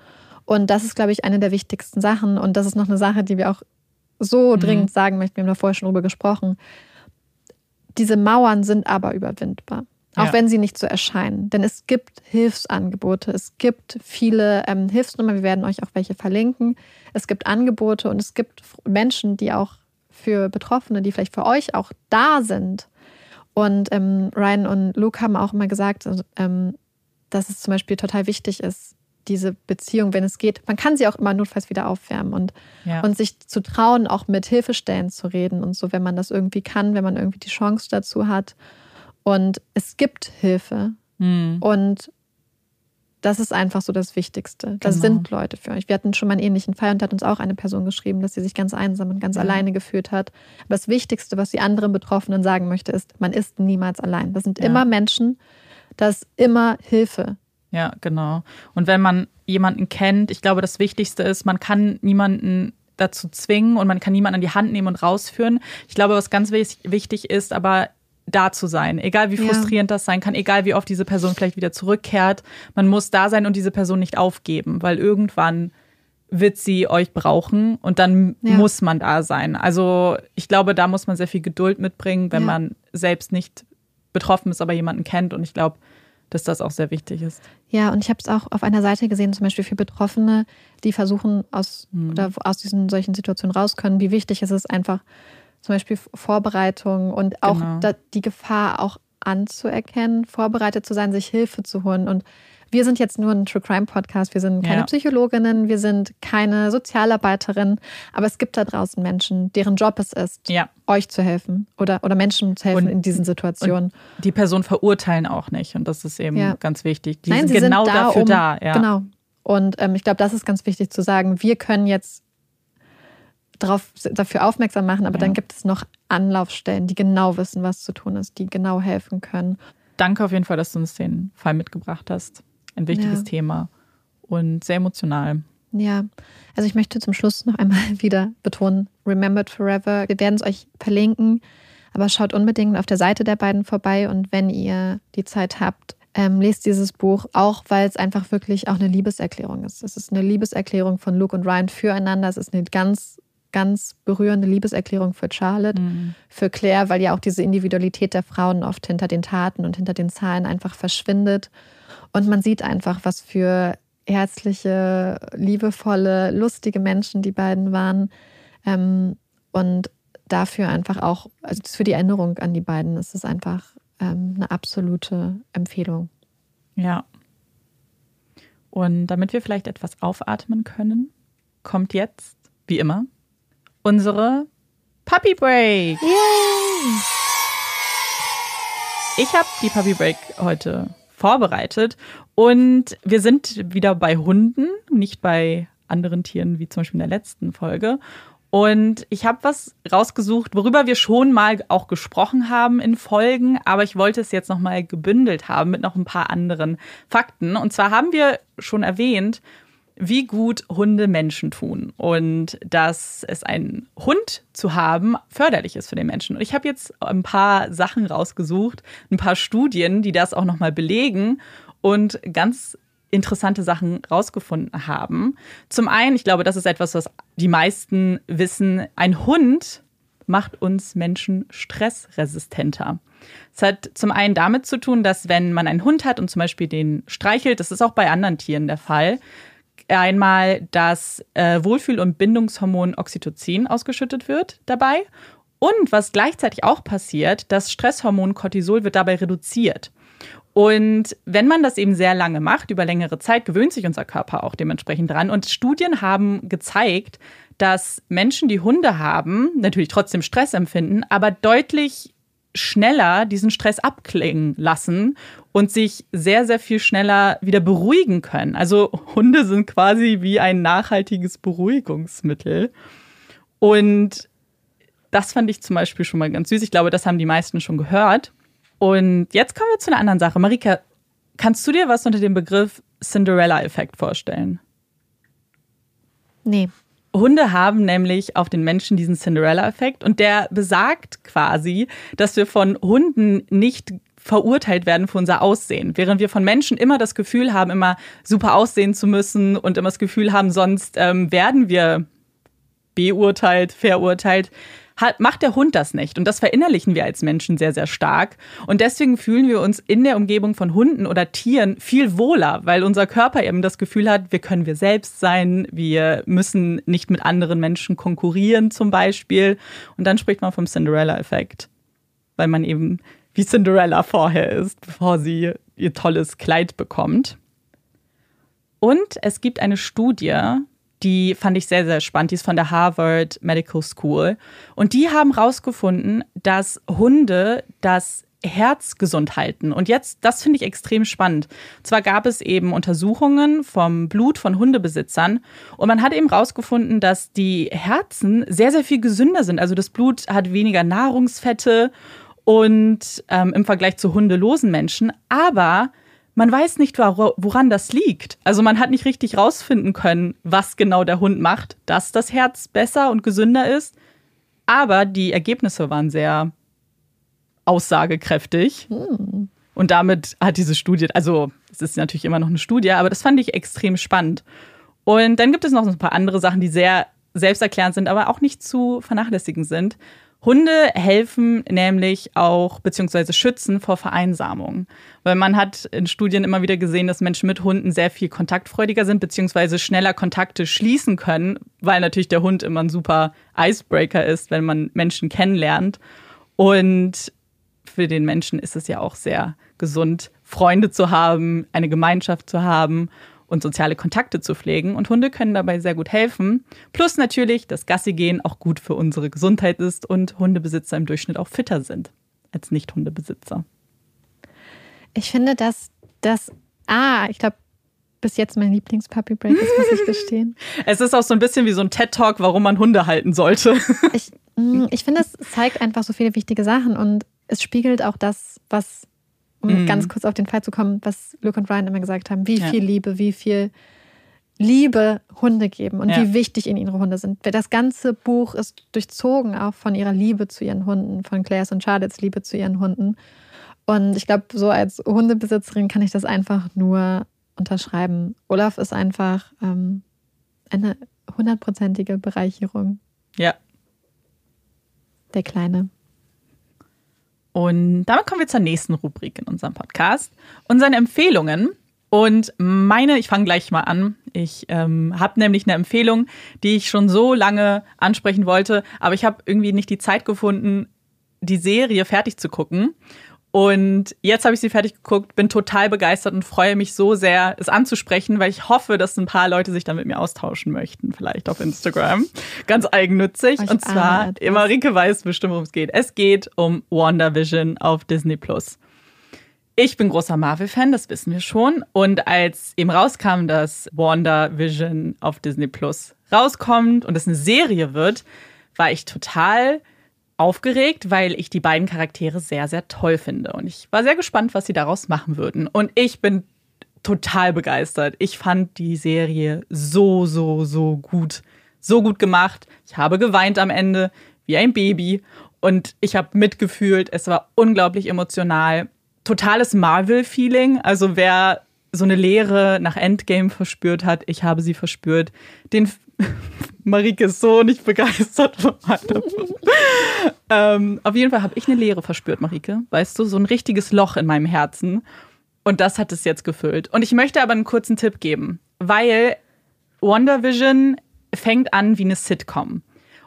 Und das ist, glaube ich, eine der wichtigsten Sachen. Und das ist noch eine Sache, die wir auch so mhm. dringend sagen möchten. Wir haben da vorher schon drüber gesprochen. Diese Mauern sind aber überwindbar. Auch ja. wenn sie nicht so erscheinen. Denn es gibt Hilfsangebote, es gibt viele ähm, Hilfsnummern, wir werden euch auch welche verlinken. Es gibt Angebote und es gibt Menschen, die auch für Betroffene, die vielleicht für euch auch da sind. Und ähm, Ryan und Luke haben auch immer gesagt, also, ähm, dass es zum Beispiel total wichtig ist, diese Beziehung, wenn es geht, man kann sie auch immer notfalls wieder aufwärmen und, ja. und sich zu trauen, auch mit Hilfestellen zu reden und so, wenn man das irgendwie kann, wenn man irgendwie die Chance dazu hat. Und es gibt Hilfe. Mhm. Und das ist einfach so das Wichtigste. Das genau. sind Leute für euch. Wir hatten schon mal einen ähnlichen Fall und da hat uns auch eine Person geschrieben, dass sie sich ganz einsam und ganz ja. alleine gefühlt hat. Aber das Wichtigste, was die anderen Betroffenen sagen möchte, ist, man ist niemals allein. Das sind ja. immer Menschen, das ist immer Hilfe. Ja, genau. Und wenn man jemanden kennt, ich glaube, das Wichtigste ist, man kann niemanden dazu zwingen und man kann niemanden an die Hand nehmen und rausführen. Ich glaube, was ganz wichtig ist, aber da zu sein, egal wie frustrierend ja. das sein kann, egal wie oft diese Person vielleicht wieder zurückkehrt. Man muss da sein und diese Person nicht aufgeben, weil irgendwann wird sie euch brauchen und dann ja. muss man da sein. Also ich glaube, da muss man sehr viel Geduld mitbringen, wenn ja. man selbst nicht betroffen ist, aber jemanden kennt. Und ich glaube, dass das auch sehr wichtig ist. Ja, und ich habe es auch auf einer Seite gesehen, zum Beispiel für Betroffene, die versuchen, aus, hm. oder aus diesen solchen Situationen raus können, wie wichtig es ist, einfach zum Beispiel Vorbereitung und auch genau. die Gefahr auch anzuerkennen, vorbereitet zu sein, sich Hilfe zu holen. Und wir sind jetzt nur ein True Crime Podcast. Wir sind keine ja. Psychologinnen, wir sind keine Sozialarbeiterin, aber es gibt da draußen Menschen, deren Job es ist, ja. euch zu helfen oder, oder Menschen zu helfen und, in diesen Situationen. die Person verurteilen auch nicht und das ist eben ja. ganz wichtig. Die Nein, sind genau sind da, dafür um, da. Genau. Und ähm, ich glaube, das ist ganz wichtig zu sagen. Wir können jetzt darauf, dafür aufmerksam machen, aber ja. dann gibt es noch Anlaufstellen, die genau wissen, was zu tun ist, die genau helfen können. Danke auf jeden Fall, dass du uns den Fall mitgebracht hast. Ein wichtiges ja. Thema und sehr emotional. Ja, also ich möchte zum Schluss noch einmal wieder betonen, Remembered Forever. Wir werden es euch verlinken, aber schaut unbedingt auf der Seite der beiden vorbei und wenn ihr die Zeit habt, ähm, lest dieses Buch, auch weil es einfach wirklich auch eine Liebeserklärung ist. Es ist eine Liebeserklärung von Luke und Ryan füreinander. Es ist eine ganz ganz berührende Liebeserklärung für Charlotte, mhm. für Claire, weil ja auch diese Individualität der Frauen oft hinter den Taten und hinter den Zahlen einfach verschwindet. Und man sieht einfach, was für herzliche, liebevolle, lustige Menschen die beiden waren. Ähm, und dafür einfach auch, also für die Erinnerung an die beiden ist es einfach ähm, eine absolute Empfehlung. Ja. Und damit wir vielleicht etwas aufatmen können, kommt jetzt, wie immer, unsere Puppy Break. Yay! Ich habe die Puppy Break heute vorbereitet und wir sind wieder bei Hunden, nicht bei anderen Tieren wie zum Beispiel in der letzten Folge. Und ich habe was rausgesucht, worüber wir schon mal auch gesprochen haben in Folgen, aber ich wollte es jetzt nochmal gebündelt haben mit noch ein paar anderen Fakten. Und zwar haben wir schon erwähnt, wie gut Hunde Menschen tun und dass es einen Hund zu haben förderlich ist für den Menschen. Und ich habe jetzt ein paar Sachen rausgesucht, ein paar Studien, die das auch nochmal belegen und ganz interessante Sachen rausgefunden haben. Zum einen, ich glaube, das ist etwas, was die meisten wissen, ein Hund macht uns Menschen stressresistenter. Es hat zum einen damit zu tun, dass wenn man einen Hund hat und zum Beispiel den streichelt, das ist auch bei anderen Tieren der Fall, einmal das äh, Wohlfühl- und Bindungshormon Oxytocin ausgeschüttet wird dabei. Und was gleichzeitig auch passiert, das Stresshormon Cortisol wird dabei reduziert. Und wenn man das eben sehr lange macht, über längere Zeit, gewöhnt sich unser Körper auch dementsprechend dran. Und Studien haben gezeigt, dass Menschen, die Hunde haben, natürlich trotzdem Stress empfinden, aber deutlich schneller diesen Stress abklingen lassen und sich sehr, sehr viel schneller wieder beruhigen können. Also Hunde sind quasi wie ein nachhaltiges Beruhigungsmittel. Und das fand ich zum Beispiel schon mal ganz süß. Ich glaube, das haben die meisten schon gehört. Und jetzt kommen wir zu einer anderen Sache. Marika, kannst du dir was unter dem Begriff Cinderella-Effekt vorstellen? Nee. Hunde haben nämlich auf den Menschen diesen Cinderella-Effekt und der besagt quasi, dass wir von Hunden nicht verurteilt werden für unser Aussehen, während wir von Menschen immer das Gefühl haben, immer super aussehen zu müssen und immer das Gefühl haben, sonst ähm, werden wir beurteilt, verurteilt, hat, macht der Hund das nicht. Und das verinnerlichen wir als Menschen sehr, sehr stark. Und deswegen fühlen wir uns in der Umgebung von Hunden oder Tieren viel wohler, weil unser Körper eben das Gefühl hat, wir können wir selbst sein, wir müssen nicht mit anderen Menschen konkurrieren zum Beispiel. Und dann spricht man vom Cinderella-Effekt, weil man eben wie Cinderella vorher ist, bevor sie ihr tolles Kleid bekommt. Und es gibt eine Studie, die fand ich sehr, sehr spannend. Die ist von der Harvard Medical School. Und die haben herausgefunden, dass Hunde das Herz gesund halten. Und jetzt, das finde ich extrem spannend. Zwar gab es eben Untersuchungen vom Blut von Hundebesitzern und man hat eben herausgefunden, dass die Herzen sehr, sehr viel gesünder sind. Also das Blut hat weniger Nahrungsfette und ähm, im Vergleich zu hundelosen Menschen. Aber man weiß nicht, woran das liegt. Also man hat nicht richtig rausfinden können, was genau der Hund macht, dass das Herz besser und gesünder ist. Aber die Ergebnisse waren sehr aussagekräftig. Hm. Und damit hat diese Studie, also es ist natürlich immer noch eine Studie, aber das fand ich extrem spannend. Und dann gibt es noch ein paar andere Sachen, die sehr selbsterklärend sind, aber auch nicht zu vernachlässigen sind. Hunde helfen nämlich auch beziehungsweise schützen vor Vereinsamung. Weil man hat in Studien immer wieder gesehen, dass Menschen mit Hunden sehr viel kontaktfreudiger sind, beziehungsweise schneller Kontakte schließen können, weil natürlich der Hund immer ein super Icebreaker ist, wenn man Menschen kennenlernt. Und für den Menschen ist es ja auch sehr gesund, Freunde zu haben, eine Gemeinschaft zu haben und soziale Kontakte zu pflegen. Und Hunde können dabei sehr gut helfen. Plus natürlich, dass Gassi-Gehen auch gut für unsere Gesundheit ist und Hundebesitzer im Durchschnitt auch fitter sind als Nicht-Hundebesitzer. Ich finde, dass das, ah, ich glaube, bis jetzt mein Lieblings-Puppy-Break ist, muss ich gestehen. es ist auch so ein bisschen wie so ein TED-Talk, warum man Hunde halten sollte. ich, mm, ich finde, es zeigt einfach so viele wichtige Sachen und es spiegelt auch das, was um mhm. ganz kurz auf den Fall zu kommen, was Luke und Ryan immer gesagt haben, wie ja. viel Liebe, wie viel Liebe Hunde geben und ja. wie wichtig ihnen ihre Hunde sind. Das ganze Buch ist durchzogen auch von ihrer Liebe zu ihren Hunden, von Claires und Charlottes Liebe zu ihren Hunden. Und ich glaube, so als Hundebesitzerin kann ich das einfach nur unterschreiben. Olaf ist einfach ähm, eine hundertprozentige Bereicherung. Ja. Der Kleine. Und damit kommen wir zur nächsten Rubrik in unserem Podcast. Unsere Empfehlungen. Und meine, ich fange gleich mal an. Ich ähm, habe nämlich eine Empfehlung, die ich schon so lange ansprechen wollte, aber ich habe irgendwie nicht die Zeit gefunden, die Serie fertig zu gucken. Und jetzt habe ich sie fertig geguckt, bin total begeistert und freue mich so sehr, es anzusprechen, weil ich hoffe, dass ein paar Leute sich dann mit mir austauschen möchten, vielleicht auf Instagram. Ganz eigennützig. Ich und zwar, etwas. Marike weiß bestimmt, worum es geht. Es geht um WandaVision auf Disney Plus. Ich bin großer Marvel-Fan, das wissen wir schon. Und als eben rauskam, dass WandaVision auf Disney Plus rauskommt und es eine Serie wird, war ich total aufgeregt, weil ich die beiden Charaktere sehr, sehr toll finde. Und ich war sehr gespannt, was sie daraus machen würden. Und ich bin total begeistert. Ich fand die Serie so, so, so gut. So gut gemacht. Ich habe geweint am Ende, wie ein Baby. Und ich habe mitgefühlt. Es war unglaublich emotional. Totales Marvel-Feeling. Also wer so eine Leere nach Endgame verspürt hat, ich habe sie verspürt. Den Marike ist so nicht begeistert von meinem. ähm, auf jeden Fall habe ich eine Leere verspürt, Marike. Weißt du, so ein richtiges Loch in meinem Herzen. Und das hat es jetzt gefüllt. Und ich möchte aber einen kurzen Tipp geben, weil WandaVision fängt an wie eine Sitcom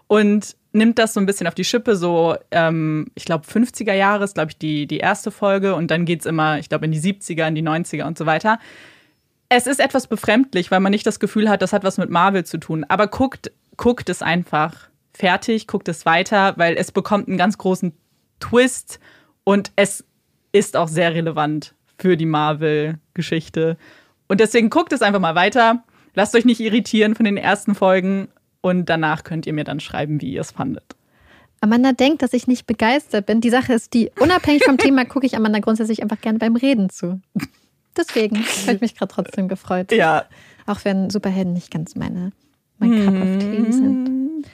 und nimmt das so ein bisschen auf die Schippe, so, ähm, ich glaube, 50er Jahre ist, glaube ich, die, die erste Folge und dann geht es immer, ich glaube, in die 70er, in die 90er und so weiter. Es ist etwas befremdlich, weil man nicht das Gefühl hat, das hat was mit Marvel zu tun. Aber guckt, guckt es einfach fertig, guckt es weiter, weil es bekommt einen ganz großen Twist und es ist auch sehr relevant für die Marvel-Geschichte. Und deswegen guckt es einfach mal weiter. Lasst euch nicht irritieren von den ersten Folgen und danach könnt ihr mir dann schreiben, wie ihr es fandet. Amanda denkt, dass ich nicht begeistert bin. Die Sache ist die, unabhängig vom Thema gucke ich Amanda grundsätzlich einfach gerne beim Reden zu. Deswegen habe ich mich gerade trotzdem gefreut. Ja. Auch wenn Superhelden nicht ganz meine, mein Cup of Tea sind.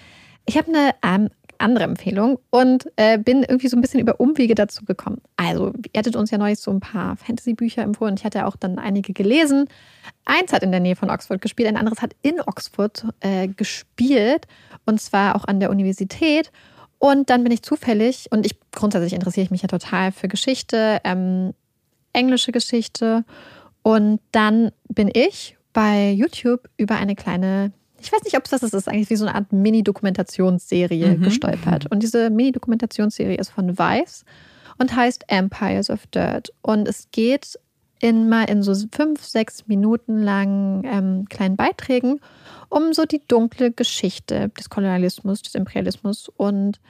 Ich habe eine ähm, andere Empfehlung und äh, bin irgendwie so ein bisschen über Umwege dazu gekommen. Also, ihr hattet uns ja neulich so ein paar Fantasy-Bücher empfohlen. Ich hatte auch dann einige gelesen. Eins hat in der Nähe von Oxford gespielt, ein anderes hat in Oxford äh, gespielt und zwar auch an der Universität. Und dann bin ich zufällig, und ich grundsätzlich interessiere ich mich ja total für Geschichte, ähm, englische Geschichte. Und dann bin ich bei YouTube über eine kleine, ich weiß nicht, ob es das ist, ist eigentlich wie so eine Art Mini-Dokumentationsserie gestolpert. Und diese Mini-Dokumentationsserie ist von Vice und heißt Empires of Dirt. Und es geht in mal in so fünf, sechs Minuten langen ähm, kleinen Beiträgen um so die dunkle Geschichte des Kolonialismus, des Imperialismus und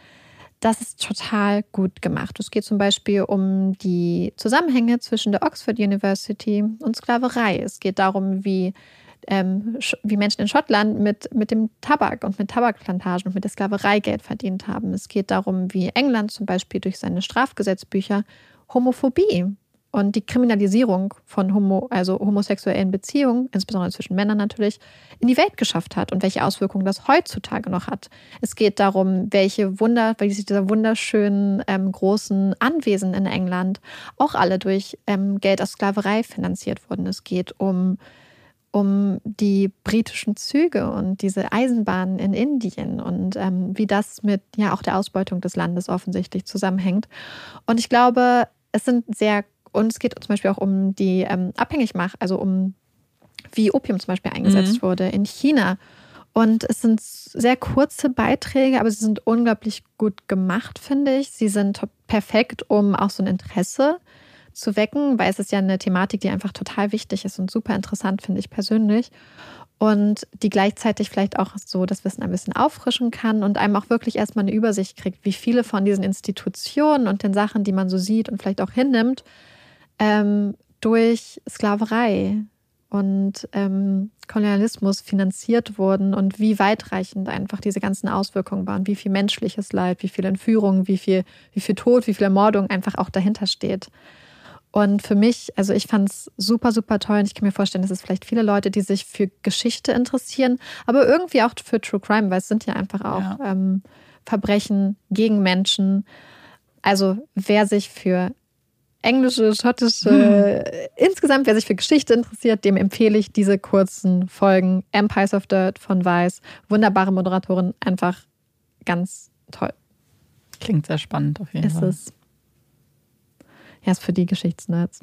das ist total gut gemacht. Es geht zum Beispiel um die Zusammenhänge zwischen der Oxford University und Sklaverei. Es geht darum, wie, ähm, wie Menschen in Schottland mit, mit dem Tabak und mit Tabakplantagen und mit der Sklaverei Geld verdient haben. Es geht darum, wie England zum Beispiel durch seine Strafgesetzbücher Homophobie und die Kriminalisierung von Homo, also homosexuellen Beziehungen, insbesondere zwischen Männern natürlich, in die Welt geschafft hat und welche Auswirkungen das heutzutage noch hat. Es geht darum, welche Wunder, welche dieser wunderschönen ähm, großen Anwesen in England auch alle durch ähm, Geld aus Sklaverei finanziert wurden. Es geht um um die britischen Züge und diese Eisenbahnen in Indien und ähm, wie das mit ja auch der Ausbeutung des Landes offensichtlich zusammenhängt. Und ich glaube, es sind sehr und es geht zum Beispiel auch um die ähm, Abhängigmach, also um wie Opium zum Beispiel eingesetzt wurde in China. Und es sind sehr kurze Beiträge, aber sie sind unglaublich gut gemacht, finde ich. Sie sind perfekt, um auch so ein Interesse zu wecken, weil es ist ja eine Thematik, die einfach total wichtig ist und super interessant, finde ich persönlich. Und die gleichzeitig vielleicht auch so das Wissen ein bisschen auffrischen kann und einem auch wirklich erstmal eine Übersicht kriegt, wie viele von diesen Institutionen und den Sachen, die man so sieht und vielleicht auch hinnimmt, ähm, durch Sklaverei und ähm, Kolonialismus finanziert wurden und wie weitreichend einfach diese ganzen Auswirkungen waren, wie viel menschliches Leid, wie viel Entführung, wie viel, wie viel Tod, wie viel Ermordung einfach auch dahinter steht. Und für mich, also ich fand es super, super toll und ich kann mir vorstellen, dass es vielleicht viele Leute, die sich für Geschichte interessieren, aber irgendwie auch für True Crime, weil es sind ja einfach auch Ja. ähm, Verbrechen gegen Menschen. Also wer sich für englische, schottische, insgesamt wer sich für Geschichte interessiert, dem empfehle ich diese kurzen Folgen Empires of Dirt von Vice. Wunderbare Moderatorin, einfach ganz toll Klingt sehr spannend auf jeden ist Fall. es. Ja, ist für die Geschichtsnerds.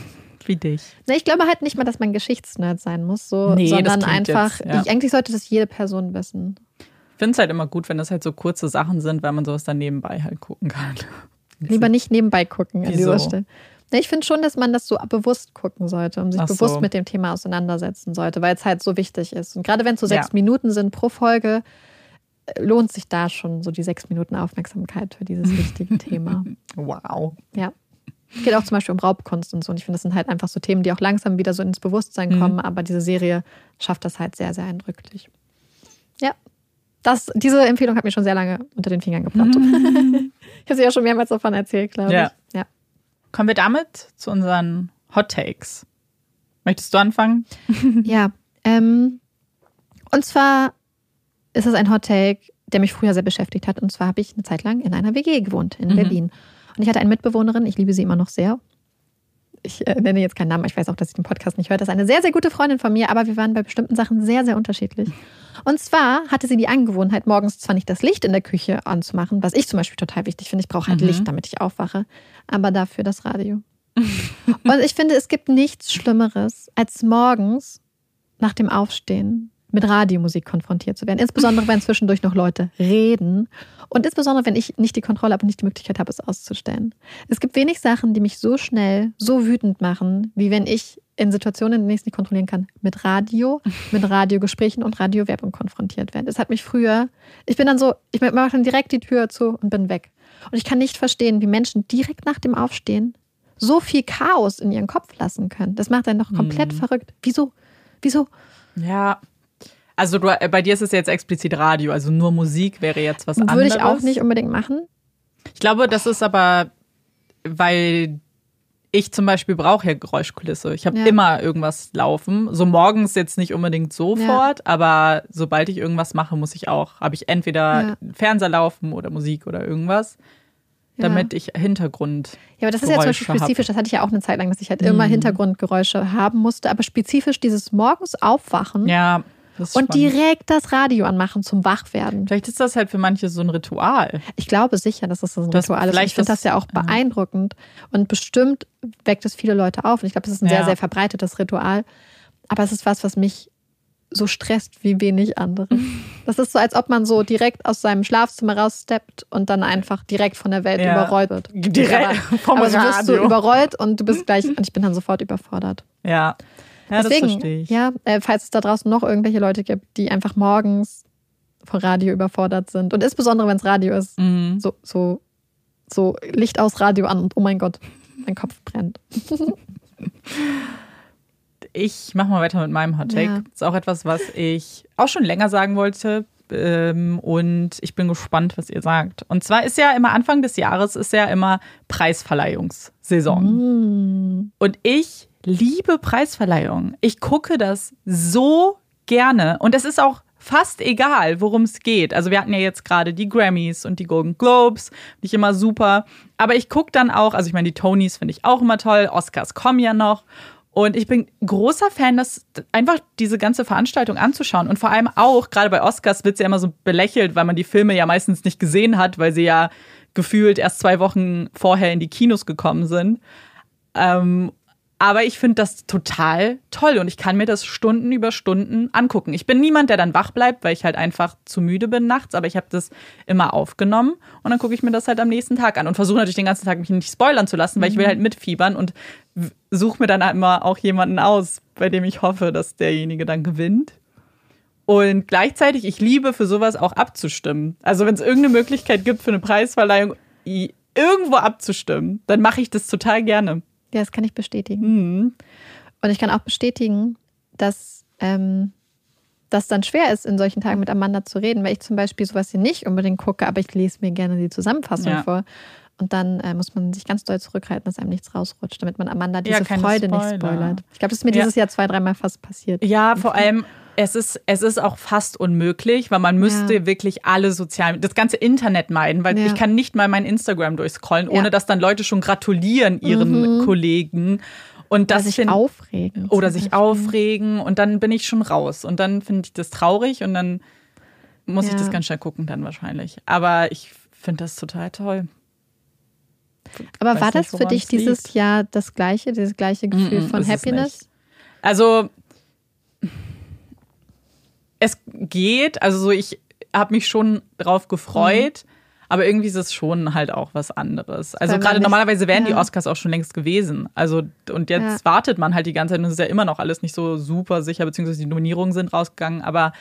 Wie dich. Ne, ich glaube halt nicht mal, dass man Geschichtsnerd sein muss, so, Nee, sondern einfach, jetzt, ja. ich, eigentlich sollte das jede Person wissen. Ich finde es halt immer gut, wenn das halt so kurze Sachen sind, weil man sowas dann nebenbei halt gucken kann. Lieber nicht nebenbei gucken an Wieso? dieser Stelle. Ich finde schon, dass man das so bewusst gucken sollte und sich Ach so. bewusst mit dem Thema auseinandersetzen sollte, weil es halt so wichtig ist. Und gerade wenn es so Ja. sechs Minuten sind pro Folge, äh, lohnt sich da schon so die sechs Minuten Aufmerksamkeit für dieses wichtige Thema. Wow. Ja. Es geht auch zum Beispiel um Raubkunst und so. Und ich finde, das sind halt einfach so Themen, die auch langsam wieder so ins Bewusstsein Mhm. kommen. Aber diese Serie schafft das halt sehr, sehr eindrücklich. Ja. Das, diese Empfehlung hat mir schon sehr lange unter den Fingern geploppt. ich habe sie ja schon mehrmals davon erzählt, glaube Ja. ich. Ja. Kommen wir damit zu unseren Hot Takes. Möchtest du anfangen? Ja. Ähm, und zwar ist es ein Hot Take, der mich früher sehr beschäftigt hat. Und zwar habe ich eine Zeit lang in einer WG gewohnt in Mhm. Berlin. Und ich hatte eine Mitbewohnerin, ich liebe sie immer noch sehr. Ich äh, nenne jetzt keinen Namen, ich weiß auch, dass sie den Podcast nicht hört. Das ist eine sehr, sehr gute Freundin von mir, aber wir waren bei bestimmten Sachen sehr, sehr unterschiedlich. Und zwar hatte sie die Angewohnheit, morgens zwar nicht das Licht in der Küche anzumachen, was ich zum Beispiel total wichtig finde. Ich brauche halt Mhm. Licht, damit ich aufwache, aber dafür das Radio. Und ich finde, es gibt nichts Schlimmeres, als morgens nach dem Aufstehen mit Radiomusik konfrontiert zu werden. Insbesondere, wenn zwischendurch noch Leute reden. Und insbesondere, wenn ich nicht die Kontrolle habe und nicht die Möglichkeit habe, es auszustellen. Es gibt wenig Sachen, die mich so schnell, so wütend machen, wie wenn ich in Situationen, in denen ich es nicht kontrollieren kann, mit Radio, mit Radiogesprächen und Radiowerbung konfrontiert werde. Es hat mich früher, ich bin dann so, ich mache dann direkt die Tür zu und bin weg. Und ich kann nicht verstehen, wie Menschen direkt nach dem Aufstehen so viel Chaos in ihren Kopf lassen können. Das macht einen doch komplett verrückt. Wieso? Wieso? Ja. Also du, äh, bei dir ist es jetzt explizit Radio, also nur Musik wäre jetzt was anderes. Würde ich auch nicht unbedingt machen. Ich glaube, das ist aber, weil ich zum Beispiel brauche ja Geräuschkulisse. Ich habe Ja. immer irgendwas laufen. So morgens jetzt nicht unbedingt sofort, aber sobald ich irgendwas mache, muss ich auch, habe ich entweder Ja. Fernseher laufen oder Musik oder irgendwas, Ja. damit ich Hintergrund. Ja, aber das ist ja zum Beispiel Geräusche hab. spezifisch. Das hatte ich ja auch eine Zeit lang, dass ich halt immer Mhm. Hintergrundgeräusche haben musste. Aber spezifisch dieses morgens aufwachen Ja, und spannend. direkt das Radio anmachen zum Wachwerden. Vielleicht ist das halt für manche so ein Ritual. Ich glaube sicher, dass das so ein Das- Ritual ist. Ich finde das- ja auch beeindruckend. Und bestimmt weckt es viele Leute auf. Und ich glaube, das ist ein Ja. sehr, sehr verbreitetes Ritual. Aber es ist was, was mich so stresst wie wenig andere. Das ist so, als ob man so direkt aus seinem Schlafzimmer raussteppt und dann einfach direkt von der Welt Ja. überrollt wird. Direkt aber, vom aber so wirst du Radio. überrollt und du bist gleich, und ich bin dann sofort überfordert. Ja. Ja, das Deswegen, verstehe ich. ja, äh, falls es da draußen noch irgendwelche Leute gibt, die einfach morgens vor Radio überfordert sind und insbesondere wenn es Radio ist, Mhm. so, so, so Licht aus Radio an und oh mein Gott, mein Kopf brennt. Ich mache mal weiter mit meinem Hot Take. Ja. Das ist auch etwas, was ich auch schon länger sagen wollte. Ähm, und ich bin gespannt, was ihr sagt. Und zwar ist ja immer Anfang des Jahres ist ja immer Preisverleihungssaison. Mm. Und ich liebe Preisverleihungen. Ich gucke das so gerne. Und es ist auch fast egal, worum es geht. Also wir hatten ja jetzt gerade die Grammys und die Golden Globes, ich immer super. Aber ich gucke dann auch, also ich meine, die Tonys finde ich auch immer toll, Oscars kommen ja noch. Und ich bin großer Fan, das einfach diese ganze Veranstaltung anzuschauen. Und vor allem auch, gerade bei Oscars wird es ja immer so belächelt, weil man die Filme ja meistens nicht gesehen hat, weil sie ja gefühlt erst zwei Wochen vorher in die Kinos gekommen sind. Ähm, aber ich finde das total toll und ich kann mir das Stunden über Stunden angucken. Ich bin niemand, der dann wach bleibt, weil ich halt einfach zu müde bin nachts, aber ich habe das immer aufgenommen und dann gucke ich mir das halt am nächsten Tag an und versuche natürlich den ganzen Tag mich nicht spoilern zu lassen, weil ich will halt mitfiebern und suche mir dann halt immer auch jemanden aus, bei dem ich hoffe, dass derjenige dann gewinnt. Und gleichzeitig, ich liebe für sowas auch abzustimmen. Also wenn es irgendeine Möglichkeit gibt für eine Preisverleihung, irgendwo abzustimmen, dann mache ich das total gerne. Ja, das kann ich bestätigen. Mhm. Und ich kann auch bestätigen, dass ähm, das dann schwer ist, in solchen Tagen mit Amanda zu reden, weil ich zum Beispiel sowas hier nicht unbedingt gucke, aber ich lese mir gerne die Zusammenfassung Ja. vor. Und dann äh, muss man sich ganz doll zurückhalten, dass einem nichts rausrutscht, damit man Amanda Ja, diese keine Freude nicht Spoiler. spoilert. Ich glaube, das ist mir Ja. dieses Jahr zwei, dreimal fast passiert. Ja, vor allem, es ist, es ist auch fast unmöglich, weil man müsste Ja. wirklich alle sozialen, das ganze Internet meiden, weil Ja. ich kann nicht mal mein Instagram durchscrollen, ohne Ja. dass dann Leute schon gratulieren ihren Mhm. Kollegen. Und Oder das sich find- aufregen. Oder sich aufregen und dann bin ich schon raus. Und dann finde ich das traurig und dann muss ich das ganz schnell gucken dann wahrscheinlich. Aber ich finde das total toll. Aber weiß war nicht, das für dich es dieses liegt. Jahr das gleiche, dieses gleiche Gefühl Mm, von ist es Happiness? Also es geht, also so ich habe mich schon drauf gefreut, Aber irgendwie ist es schon halt auch was anderes. Also gerade normalerweise wären die ja. Oscars auch schon längst gewesen. Also und jetzt Ja. wartet man halt die ganze Zeit und es ist ja immer noch alles nicht so super sicher, beziehungsweise die Nominierungen sind rausgegangen. Aber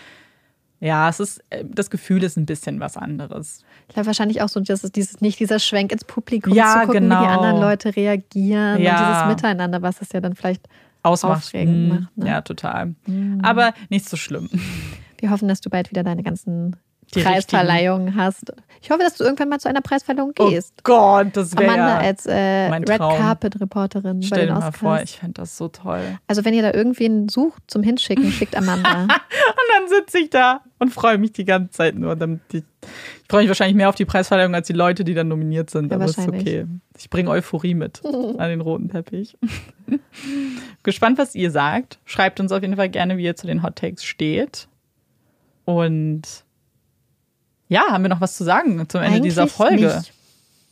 ja, es ist, äh, das Gefühl ist ein bisschen was anderes. Ich glaube wahrscheinlich auch so, dass es dieses, nicht dieser Schwenk ins Publikum Ja, zu gucken, genau. wie die anderen Leute reagieren Ja. und dieses Miteinander, was es ja dann vielleicht Ausmacht. Aufregend Mm, macht, ne? Ja, total. Aber nicht so schlimm. Wir hoffen, dass du bald wieder deine ganzen Die Preisverleihungen hast. Ich hoffe, dass du irgendwann mal zu einer Preisverleihung gehst. Oh Gott, das wäre Amanda als äh, Red. Carpet Reporterin bei Stell den dir mal Oscars. vor, ich fände das so toll. also wenn ihr da irgendwen sucht zum Hinschicken, schickt Amanda. Und dann sitze ich da und freue mich die ganze Zeit nur. Damit ich ich freue mich wahrscheinlich mehr auf die Preisverleihung als die Leute, die dann nominiert sind. Ja, aber ist okay. Ich bringe Euphorie mit an den roten Teppich. Gespannt, was ihr sagt. Schreibt uns auf jeden Fall gerne, wie ihr zu den Hot Takes steht. Und ja, haben wir noch was zu sagen zum Ende Eigentlich dieser Folge? Nicht,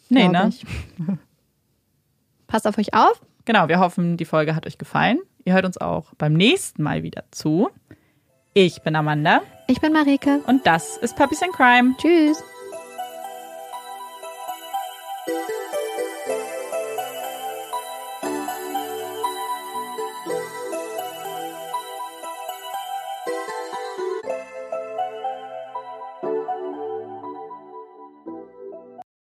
nee, ne? Ich. Passt auf euch auf. Genau, wir hoffen, die Folge hat euch gefallen. Ihr hört uns auch beim nächsten Mal wieder zu. Ich bin Amanda. Ich bin Marike. Und das ist Puppies and Crime. Tschüss.